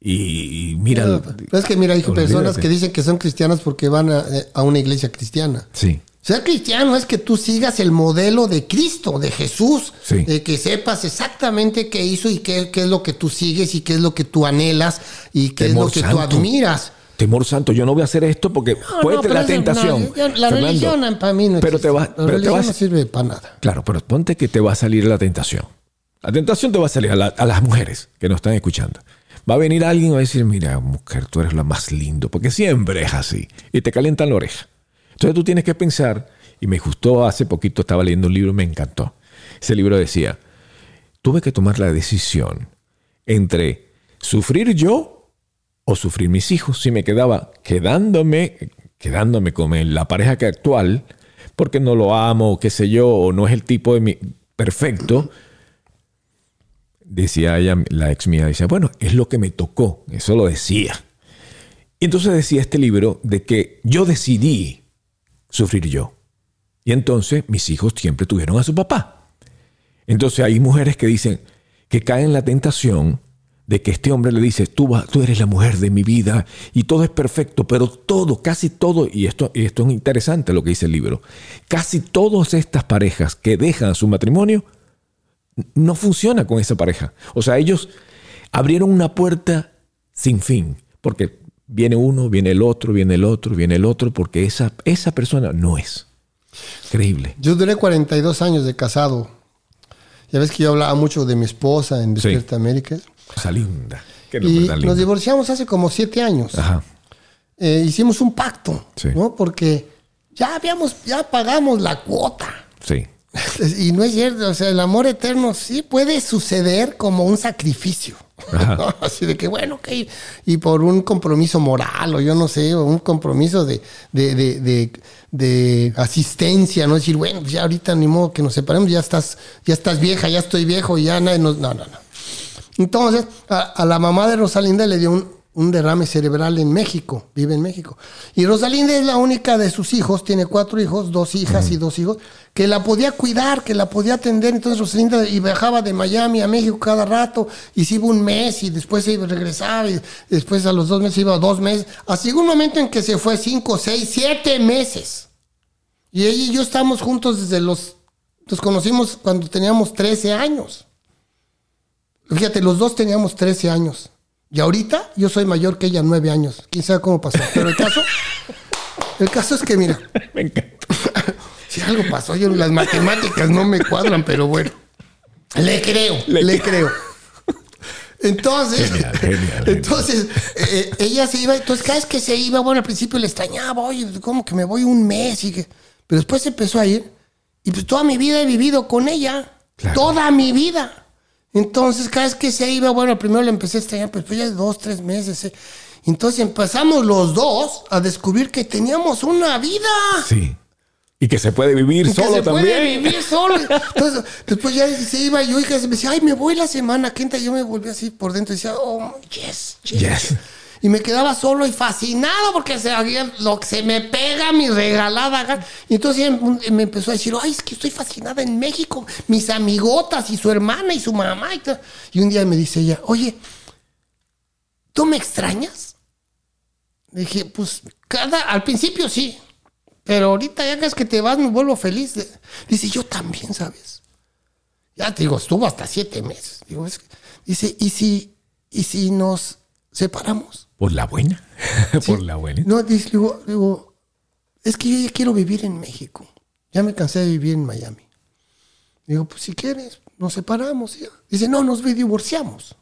Y, y mira. No, pero es que mira, hay personas que dicen que son cristianas porque van a, eh, a una iglesia cristiana. Sí, Ser cristiano es que tú sigas el modelo de Cristo, de Jesús, Sí. de que sepas exactamente qué hizo y qué, qué es lo que tú sigues y qué es lo que tú anhelas y qué Temor es lo que santo. tú admiras. temor santo. Yo no voy a hacer esto porque No, puede no, la tentación. no, la Fernando. religión para mí no Pero te existe. va- La pero te religión vas- no sirve para nada. Claro, pero ponte que te va a salir la tentación. La tentación te va a salir a, la- a las mujeres que nos están escuchando. Va a venir alguien y va a decir, mira, mujer, tú eres la más lindo, porque siempre es así. Y te calientan la oreja. Entonces tú tienes que pensar, y me gustó hace poquito, estaba leyendo un libro me encantó. Ese libro decía, tuve que tomar la decisión entre sufrir yo o sufrir mis hijos si me quedaba quedándome, quedándome con la pareja que actual, porque no lo amo, o qué sé yo, o no es el tipo de mi perfecto. Decía ella, la ex mía, decía, bueno, es lo que me tocó, eso lo decía. Y entonces decía este libro de que yo decidí sufrir yo. Y entonces mis hijos siempre tuvieron a su papá. Entonces hay mujeres que dicen que caen en la tentación de que este hombre le dice, tú, vas- tú eres la mujer de mi vida y todo es perfecto, pero todo, casi todo, y esto, y esto es interesante lo que dice el libro, casi todas estas parejas que dejan su matrimonio no funciona con esa pareja. O sea, ellos abrieron una puerta sin fin, porque viene uno, viene el otro, viene el otro, viene el otro, porque esa, esa persona no es. Increíble. Yo duré 42 años de casado. Ya ves que yo hablaba mucho de mi esposa en Despierta América. Cosa linda. Qué nombre Y nos divorciamos hace como siete años. Ajá. Eh, hicimos un pacto, Sí. ¿no? Porque ya habíamos, ya pagamos la cuota. Sí. Y no es cierto, o sea, el amor eterno sí puede suceder como un sacrificio. Así de que, bueno, ok. Y por un compromiso moral, o yo no sé, o un compromiso de, de, de, de- de asistencia, no decir, bueno, pues ya ahorita ni modo que nos separemos, ya estás, ya estás vieja, ya estoy viejo, ya nadie nos. No, no, no. Entonces, a, a la mamá de Rosalinda le dio un, un derrame cerebral en México, vive en México. Y Rosalinda es la única de sus hijos, tiene cuatro hijos, dos hijas y dos hijos, que la podía cuidar, que la podía atender. Entonces Rosalinda y viajaba de Miami a México cada rato, y se iba un mes y después se iba, regresaba, y después a los dos meses iba dos meses. Así un momento en que se fue cinco, seis, siete meses. Y ella y yo estamos juntos desde los... Nos conocimos cuando teníamos 13 años. Fíjate, los dos teníamos 13 años. Y ahorita yo soy mayor que ella, 9 años. Quién sabe cómo pasó. Pero el caso, el caso es que, mira, Me encanta. si algo pasó, yo las matemáticas no me cuadran, pero bueno. Le creo, le, creo. Entonces, Genial, genial, entonces eh, ella se iba, entonces cada vez que se iba, bueno, al principio le extrañaba, oye, como que me voy un mes y que, pero después se empezó a ir y pues toda mi vida he vivido con ella, Claro. toda mi vida. Entonces cada vez que se iba, bueno, primero le empecé a extrañar, pues, pues ya dos, tres meses. eh. Entonces empezamos los dos a descubrir que teníamos una vida. Sí. Y que se puede vivir Que solo se también. puede vivir solo. Entonces, después ya se iba yo y me decía, ay, me voy la semana que entra. Yo me volví así por dentro y decía, oh, yes, yes. Yes. Y me quedaba solo y fascinado porque se, había, lo que se me pega mi regalada. Y entonces me empezó a decir, ay, es que estoy fascinada en México. Mis amigotas y su hermana y su mamá. Y, y un día me dice ella, oye, ¿tú me extrañas? Le dije, pues cada, al principio sí, pero ahorita ya que es que te vas me vuelvo feliz. Dice, yo también, ¿sabes? Ya te digo, estuvo hasta siete meses. Dice, ¿y si, ¿y si nos separamos? Por la buena. Por la buena. No, dice, digo, digo, es que yo ya quiero vivir en México. Ya me cansé de vivir en Miami. Digo, pues si quieres, nos separamos. ya. Dice, no, nos divorciamos.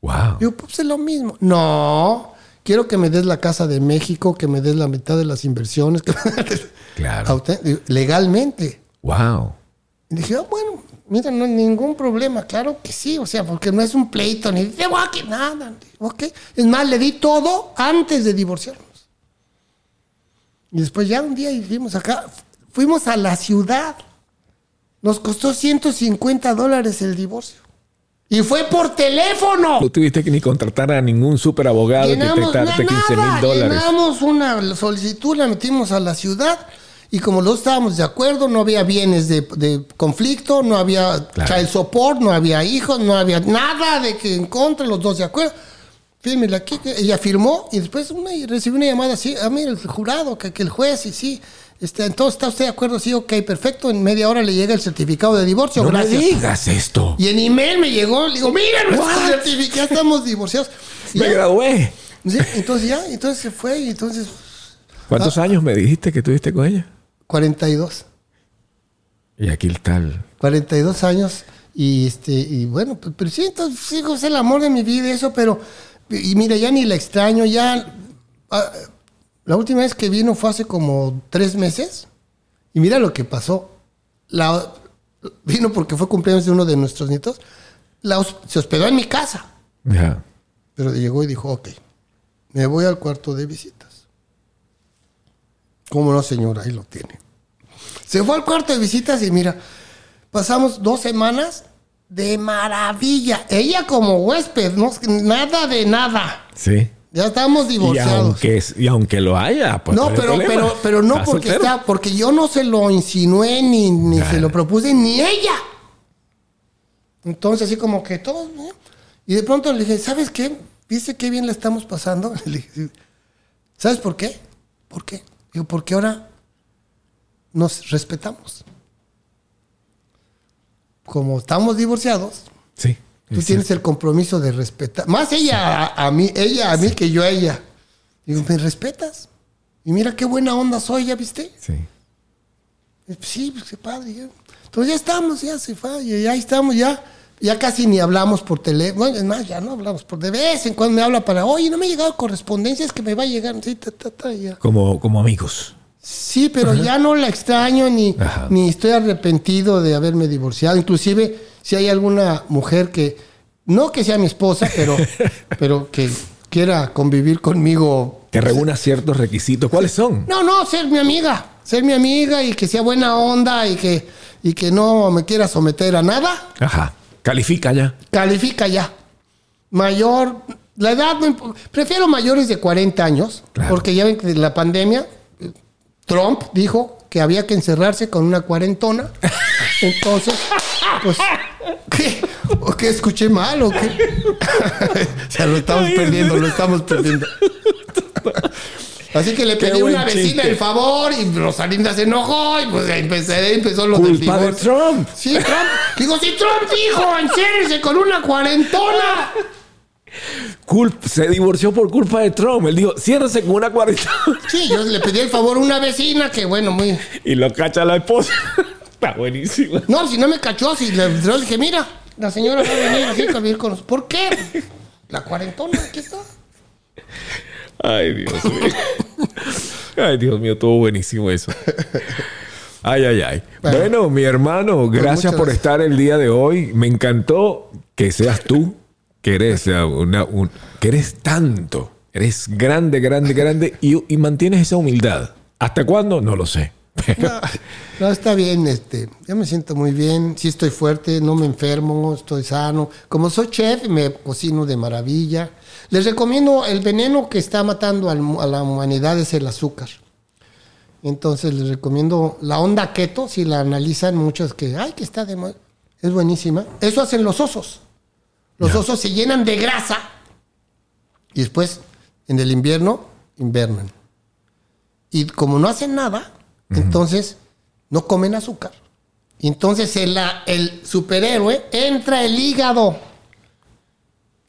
Wow. Digo, pues es lo mismo. No, quiero que me des la casa de México, que me des la mitad de las inversiones. que Claro. Legalmente. Wow. Y dije, ah, bueno, mira, no hay ningún problema. Claro que sí, o sea, porque no es un pleito, ni de que nada. Ok. Es más, le di todo antes de divorciarnos. Y después ya un día dijimos acá, fuimos a la ciudad. Nos costó 150 dólares el divorcio. Y fue por teléfono. No tuviste que ni contratar a ningún super abogado que te Llenamos, darte na- 15 nada, mil dólares. llenamos una solicitud, la metimos a la ciudad y como los estábamos de acuerdo, no había bienes de, de conflicto, no había Claro. child support, no había hijos, no había nada de que en contra, los dos de acuerdo. Fírmela aquí, ella firmó y después una, y recibí una llamada así, a mí el jurado, que, que el juez, y sí, este, entonces está usted de acuerdo, sí, ok, perfecto, en media hora le llega el certificado de divorcio, No me digas esto. Y en email me llegó, le digo, mira certificado, ya estamos divorciados. Y Me ya- gradué. Sí, entonces ya, entonces se fue y entonces ¿Cuántos años me dijiste que tuviste con ella? 42, Y aquí el tal. 42 años y este y bueno, pues, pero sí, entonces sí, es el amor de mi vida eso, pero y mira, ya ni la extraño, ya ah, la última vez que vino fue hace como tres meses y mira lo que pasó. La, vino porque fue cumpleaños de uno de nuestros nietos, la se hospedó en mi casa, Ya. pero llegó y dijo, ok, me voy al cuarto de visitas. ¿Cómo no, señora? Ahí lo tiene. Se fue al cuarto de visitas y mira, pasamos dos semanas de maravilla. Ella como huésped, no, nada de nada. Sí. Ya estamos Y divorciados. aunque, y aunque lo haya, pues no, pero, pero, pero no Está porque soltero. está, porque yo no se lo insinué ni, ni se lo propuse ni ella. Entonces así como que todo. ¿eh? Y de pronto le dije, ¿sabes qué? ¿Viste qué bien la estamos pasando? Le dije, ¿Sabes por qué? ¿Por qué? Digo, porque ahora nos respetamos. Como estamos divorciados, Sí. Tú es tienes el compromiso de respetar. Más ella a, a mí, ella a mí que yo a ella. Digo, ¿me respetas? Y mira qué buena onda soy, ¿ya viste? Sí. Sí, pues qué padre. ya. Entonces ya estamos, ya se fue, ya, ya estamos, ya. Ya casi ni hablamos por teléfono. Bueno, es más, ya no hablamos por de vez en cuando me habla para, oye, no me ha llegado correspondencia, es que me va a llegar. Sí, ta, ta, ta, ya. Como, como amigos. Sí, pero ya no la extraño ni, Ajá. ni estoy arrepentido de haberme divorciado. Inclusive, si hay alguna mujer que no que sea mi esposa, pero, pero que quiera convivir conmigo. Que reúna ciertos requisitos. ¿Cuáles son? No, no, ser mi amiga. Ser mi amiga y que sea buena onda y que, y que no me quiera someter a nada. Ajá. Califica ya. Califica ya. Mayor, la edad, no imp- prefiero mayores de 40 años, Claro. porque ya ven que la pandemia, Trump dijo que había que encerrarse con una cuarentona. Entonces, pues, ¿qué? ¿O qué escuché mal o qué? o sea, lo estamos perdiendo, lo estamos perdiendo. Así que le Qué pedí a una vecina el favor y Rosalinda se enojó y pues empecé, empezó lo del Culpa de divorcio. Trump. Sí, Trump. Digo, si Trump dijo, enciérrense con una cuarentona. Culp- se divorció por culpa de Trump. Él dijo, ciérrese con una cuarentena. Sí, yo le pedí el favor a una vecina que, bueno, muy. y lo cacha la esposa. Está buenísimo. No, si no me cachó, si le, yo le dije, mira, la señora va a venir a vivir con nosotros. ¿Por qué? La cuarentona, aquí está. Ay, Dios mío. Ay, Dios mío, estuvo buenísimo eso. Ay, ay, ay. Bueno, Bueno. mi hermano, gracias muchas por gracias. estar el día de hoy. Me encantó que seas tú, que eres, una- un- que eres tanto. Eres grande, grande, grande y, y mantienes esa humildad. ¿Hasta cuándo? No lo sé. Pero- No, no, está bien, este, yo me siento muy bien, sí estoy fuerte, no me enfermo, estoy sano. Como soy chef, me cocino de maravilla. Les recomiendo el veneno que está matando al a la humanidad es el azúcar. Entonces les recomiendo la onda keto, si la analizan muchos que, ay, que está de moda, es buenísima. Eso hacen los osos. Los osos se llenan de grasa y después en el invierno invernan. Y como no hacen nada, entonces no comen azúcar. Entonces el, el superhéroe entra el hígado.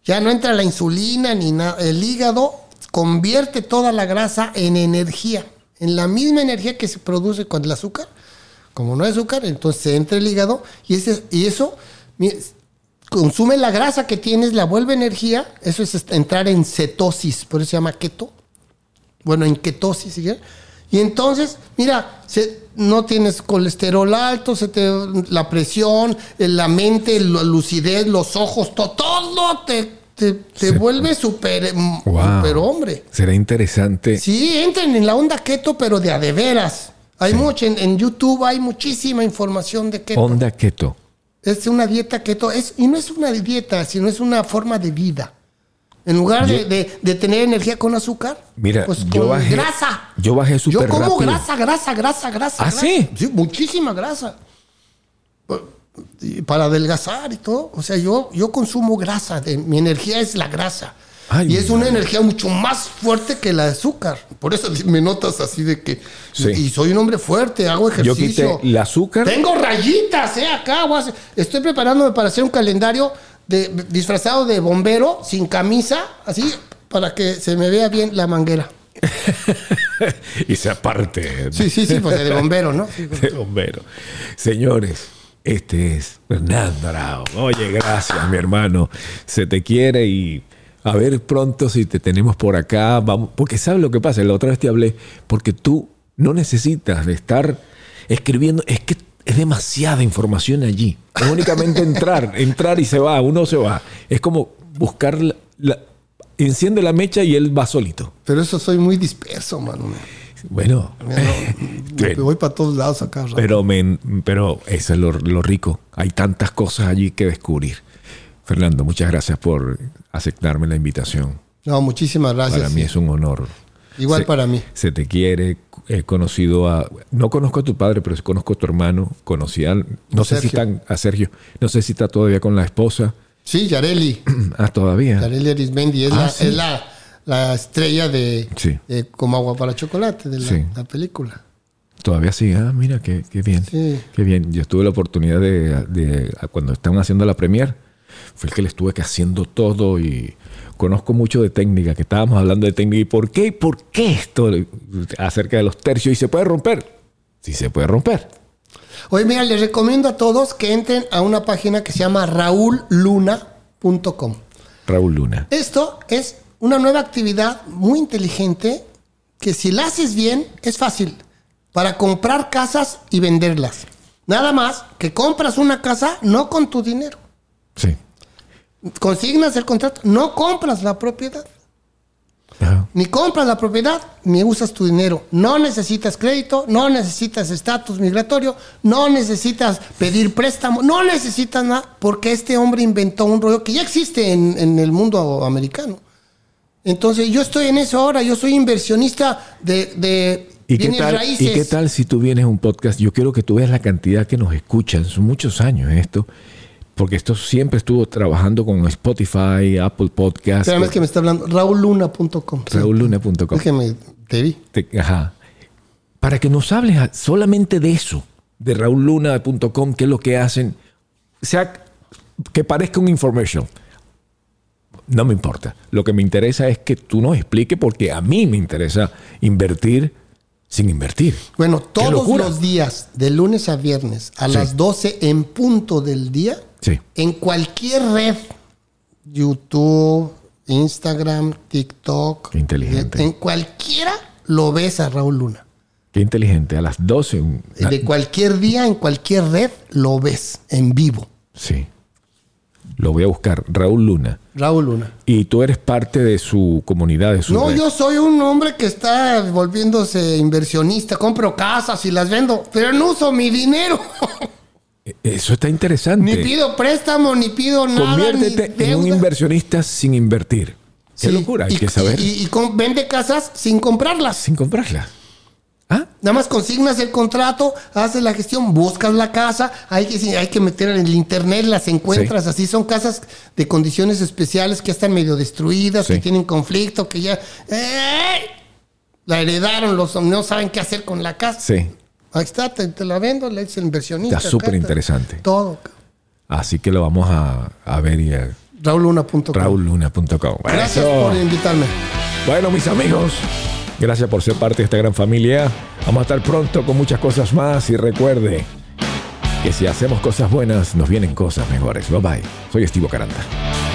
Ya no entra la insulina ni nada. El hígado convierte toda la grasa en energía. En la misma energía que se produce con el azúcar. Como no hay azúcar, entonces entra el hígado y, ese, y eso consume la grasa que tienes, la vuelve energía. Eso es entrar en cetosis, por eso se llama keto bueno, en ketosis, ¿sí? Y entonces, mira, no tienes colesterol alto, se te, la presión, eh, la mente, la lucidez, los ojos, to- todo te, te, te Se- vuelve super, mm, Wow. super hombre. Será interesante. Sí, entren en la onda keto, pero de a de veras. Hay mucho, en, en YouTube hay muchísima información de keto. Onda keto. Es una dieta keto, es, y no es una dieta, sino es una forma de vida. En lugar de, Yo- de- de tener energía con azúcar, Mira, pues yo con bajé- grasa. yo bajé súper Yo como rápido. grasa, grasa, grasa, grasa. ¿Ah, grasa. sí? Sí, muchísima grasa. Para adelgazar y todo. O sea, yo, yo consumo grasa. de- mi energía es la grasa. Ay, y es una madre. energía mucho más fuerte que la de azúcar. Por eso me notas así de que... Sí. Y soy un hombre fuerte, hago Yo ejercicio. quité el azúcar. Tengo rayitas, eh, acá. voy a hacer- Estoy preparándome para hacer un calendario de, disfrazado de bombero, sin camisa, así, para que se me vea bien la manguera. y se aparte. Sí, sí, sí, pues de bombero, ¿no? Sí, de bombero. Señores, este es Fernando Arao. Oye, gracias, mi hermano. Se te quiere y a ver pronto si te tenemos por acá. Vamos, porque sabes lo que pasa, la otra vez te hablé, porque tú no necesitas de estar escribiendo, es que es demasiada información allí. Es únicamente entrar, entrar y se va, uno se va. Es como buscar enciende la mecha y él va solito. Pero eso soy muy disperso, mano. Bueno, Mira, no, Bien. me voy para todos lados acá. rato. Pero, men- pero eso es lo, lo rico. Hay tantas cosas allí que descubrir. Fernando, muchas gracias por aceptarme la invitación. No, muchísimas gracias. para mí es un honor. Igual Se- para mí. Se te quiere. He conocido a. No conozco a tu padre, pero sí conozco a tu hermano. Conocí a. No sé si están. A Sergio. No sé si está todavía con la esposa. Sí, Yareli. Ah, todavía. Yareli Arismendi es, Ah, la, sí. es la, la estrella de, Sí. de Como Agua para Chocolate, de la, Sí. la película. Todavía sí. Ah, mira, qué, qué bien. Sí. Qué bien. Yo tuve la oportunidad de, de- cuando estaban haciendo la premier, fue el que le estuve que haciendo todo y conozco mucho de técnica, que estábamos hablando de técnica y por qué, y por qué esto acerca de los tercios y se puede romper. Sí se puede romper. Oye, mira, les recomiendo a todos que entren a una página que se llama raulluna.com. Raúl Luna. Esto es una nueva actividad muy inteligente que si la haces bien es fácil para comprar casas y venderlas. Nada más que compras una casa no con tu dinero. Sí. Consignas el contrato, no compras la propiedad. Ajá. Ni compras la propiedad, ni usas tu dinero. No necesitas crédito, no necesitas estatus migratorio, no necesitas pedir préstamo, no necesitas nada, porque este hombre inventó un rollo que ya existe en, en el mundo americano. Entonces, yo estoy en eso ahora, yo soy inversionista de, de ¿Y qué, tal, raíces. ¿Y qué tal si tú vienes a un podcast? Yo quiero que tú veas la cantidad que nos escuchan. Son muchos años esto. Porque esto siempre estuvo trabajando con Spotify, Apple Podcasts. Espérame, es que me está hablando. RaulLuna.com. RaulLuna.com. Es que me te vi. Te- ajá. Para que nos hables solamente de eso, de raulluna.com, qué es lo que hacen. O sea, que parezca un information. No me importa. Lo que me interesa es que tú nos expliques porque a mí me interesa invertir sin invertir. Bueno, todos los días, de lunes a viernes, a Sí. las 12 en punto del día, Sí. en cualquier red, YouTube, Instagram, TikTok, Qué inteligente. en cualquiera lo ves a Raúl Luna. Qué inteligente. A las 12. un- De cualquier día, en cualquier red, lo ves en vivo. Sí. Lo voy a buscar. Raúl Luna. Raúl Luna. Y tú eres parte de su comunidad, de su No, red. yo soy un hombre que está volviéndose inversionista. Compro casas y las vendo, pero no uso mi dinero. Eso está interesante. ni pido préstamo, ni pido nada. Conviértete ni en un inversionista sin invertir. Qué Sí, locura, hay y- que saber Y, y con- vende casas sin comprarlas. sin comprarlas. ¿Ah? Nada más consignas el contrato, haces la gestión, buscas la casa, hay que, hay que meter en el internet, las encuentras, así son casas de condiciones especiales que ya están medio destruidas, Sí. que tienen conflicto, que ya ¡eh! la heredaron, los no saben qué hacer con la casa. Sí. Ahí está, te, te la vendo, le dice el inversionista. Está súper interesante. Todo. Así que lo vamos a, a ver y a Rauluna.com. raulluna.com. Gracias Eso. por invitarme. Bueno, mis amigos, gracias por ser parte de esta gran familia. Vamos a estar pronto con muchas cosas más y recuerde que si hacemos cosas buenas, nos vienen cosas mejores. Bye bye. Soy Estivo Caranta.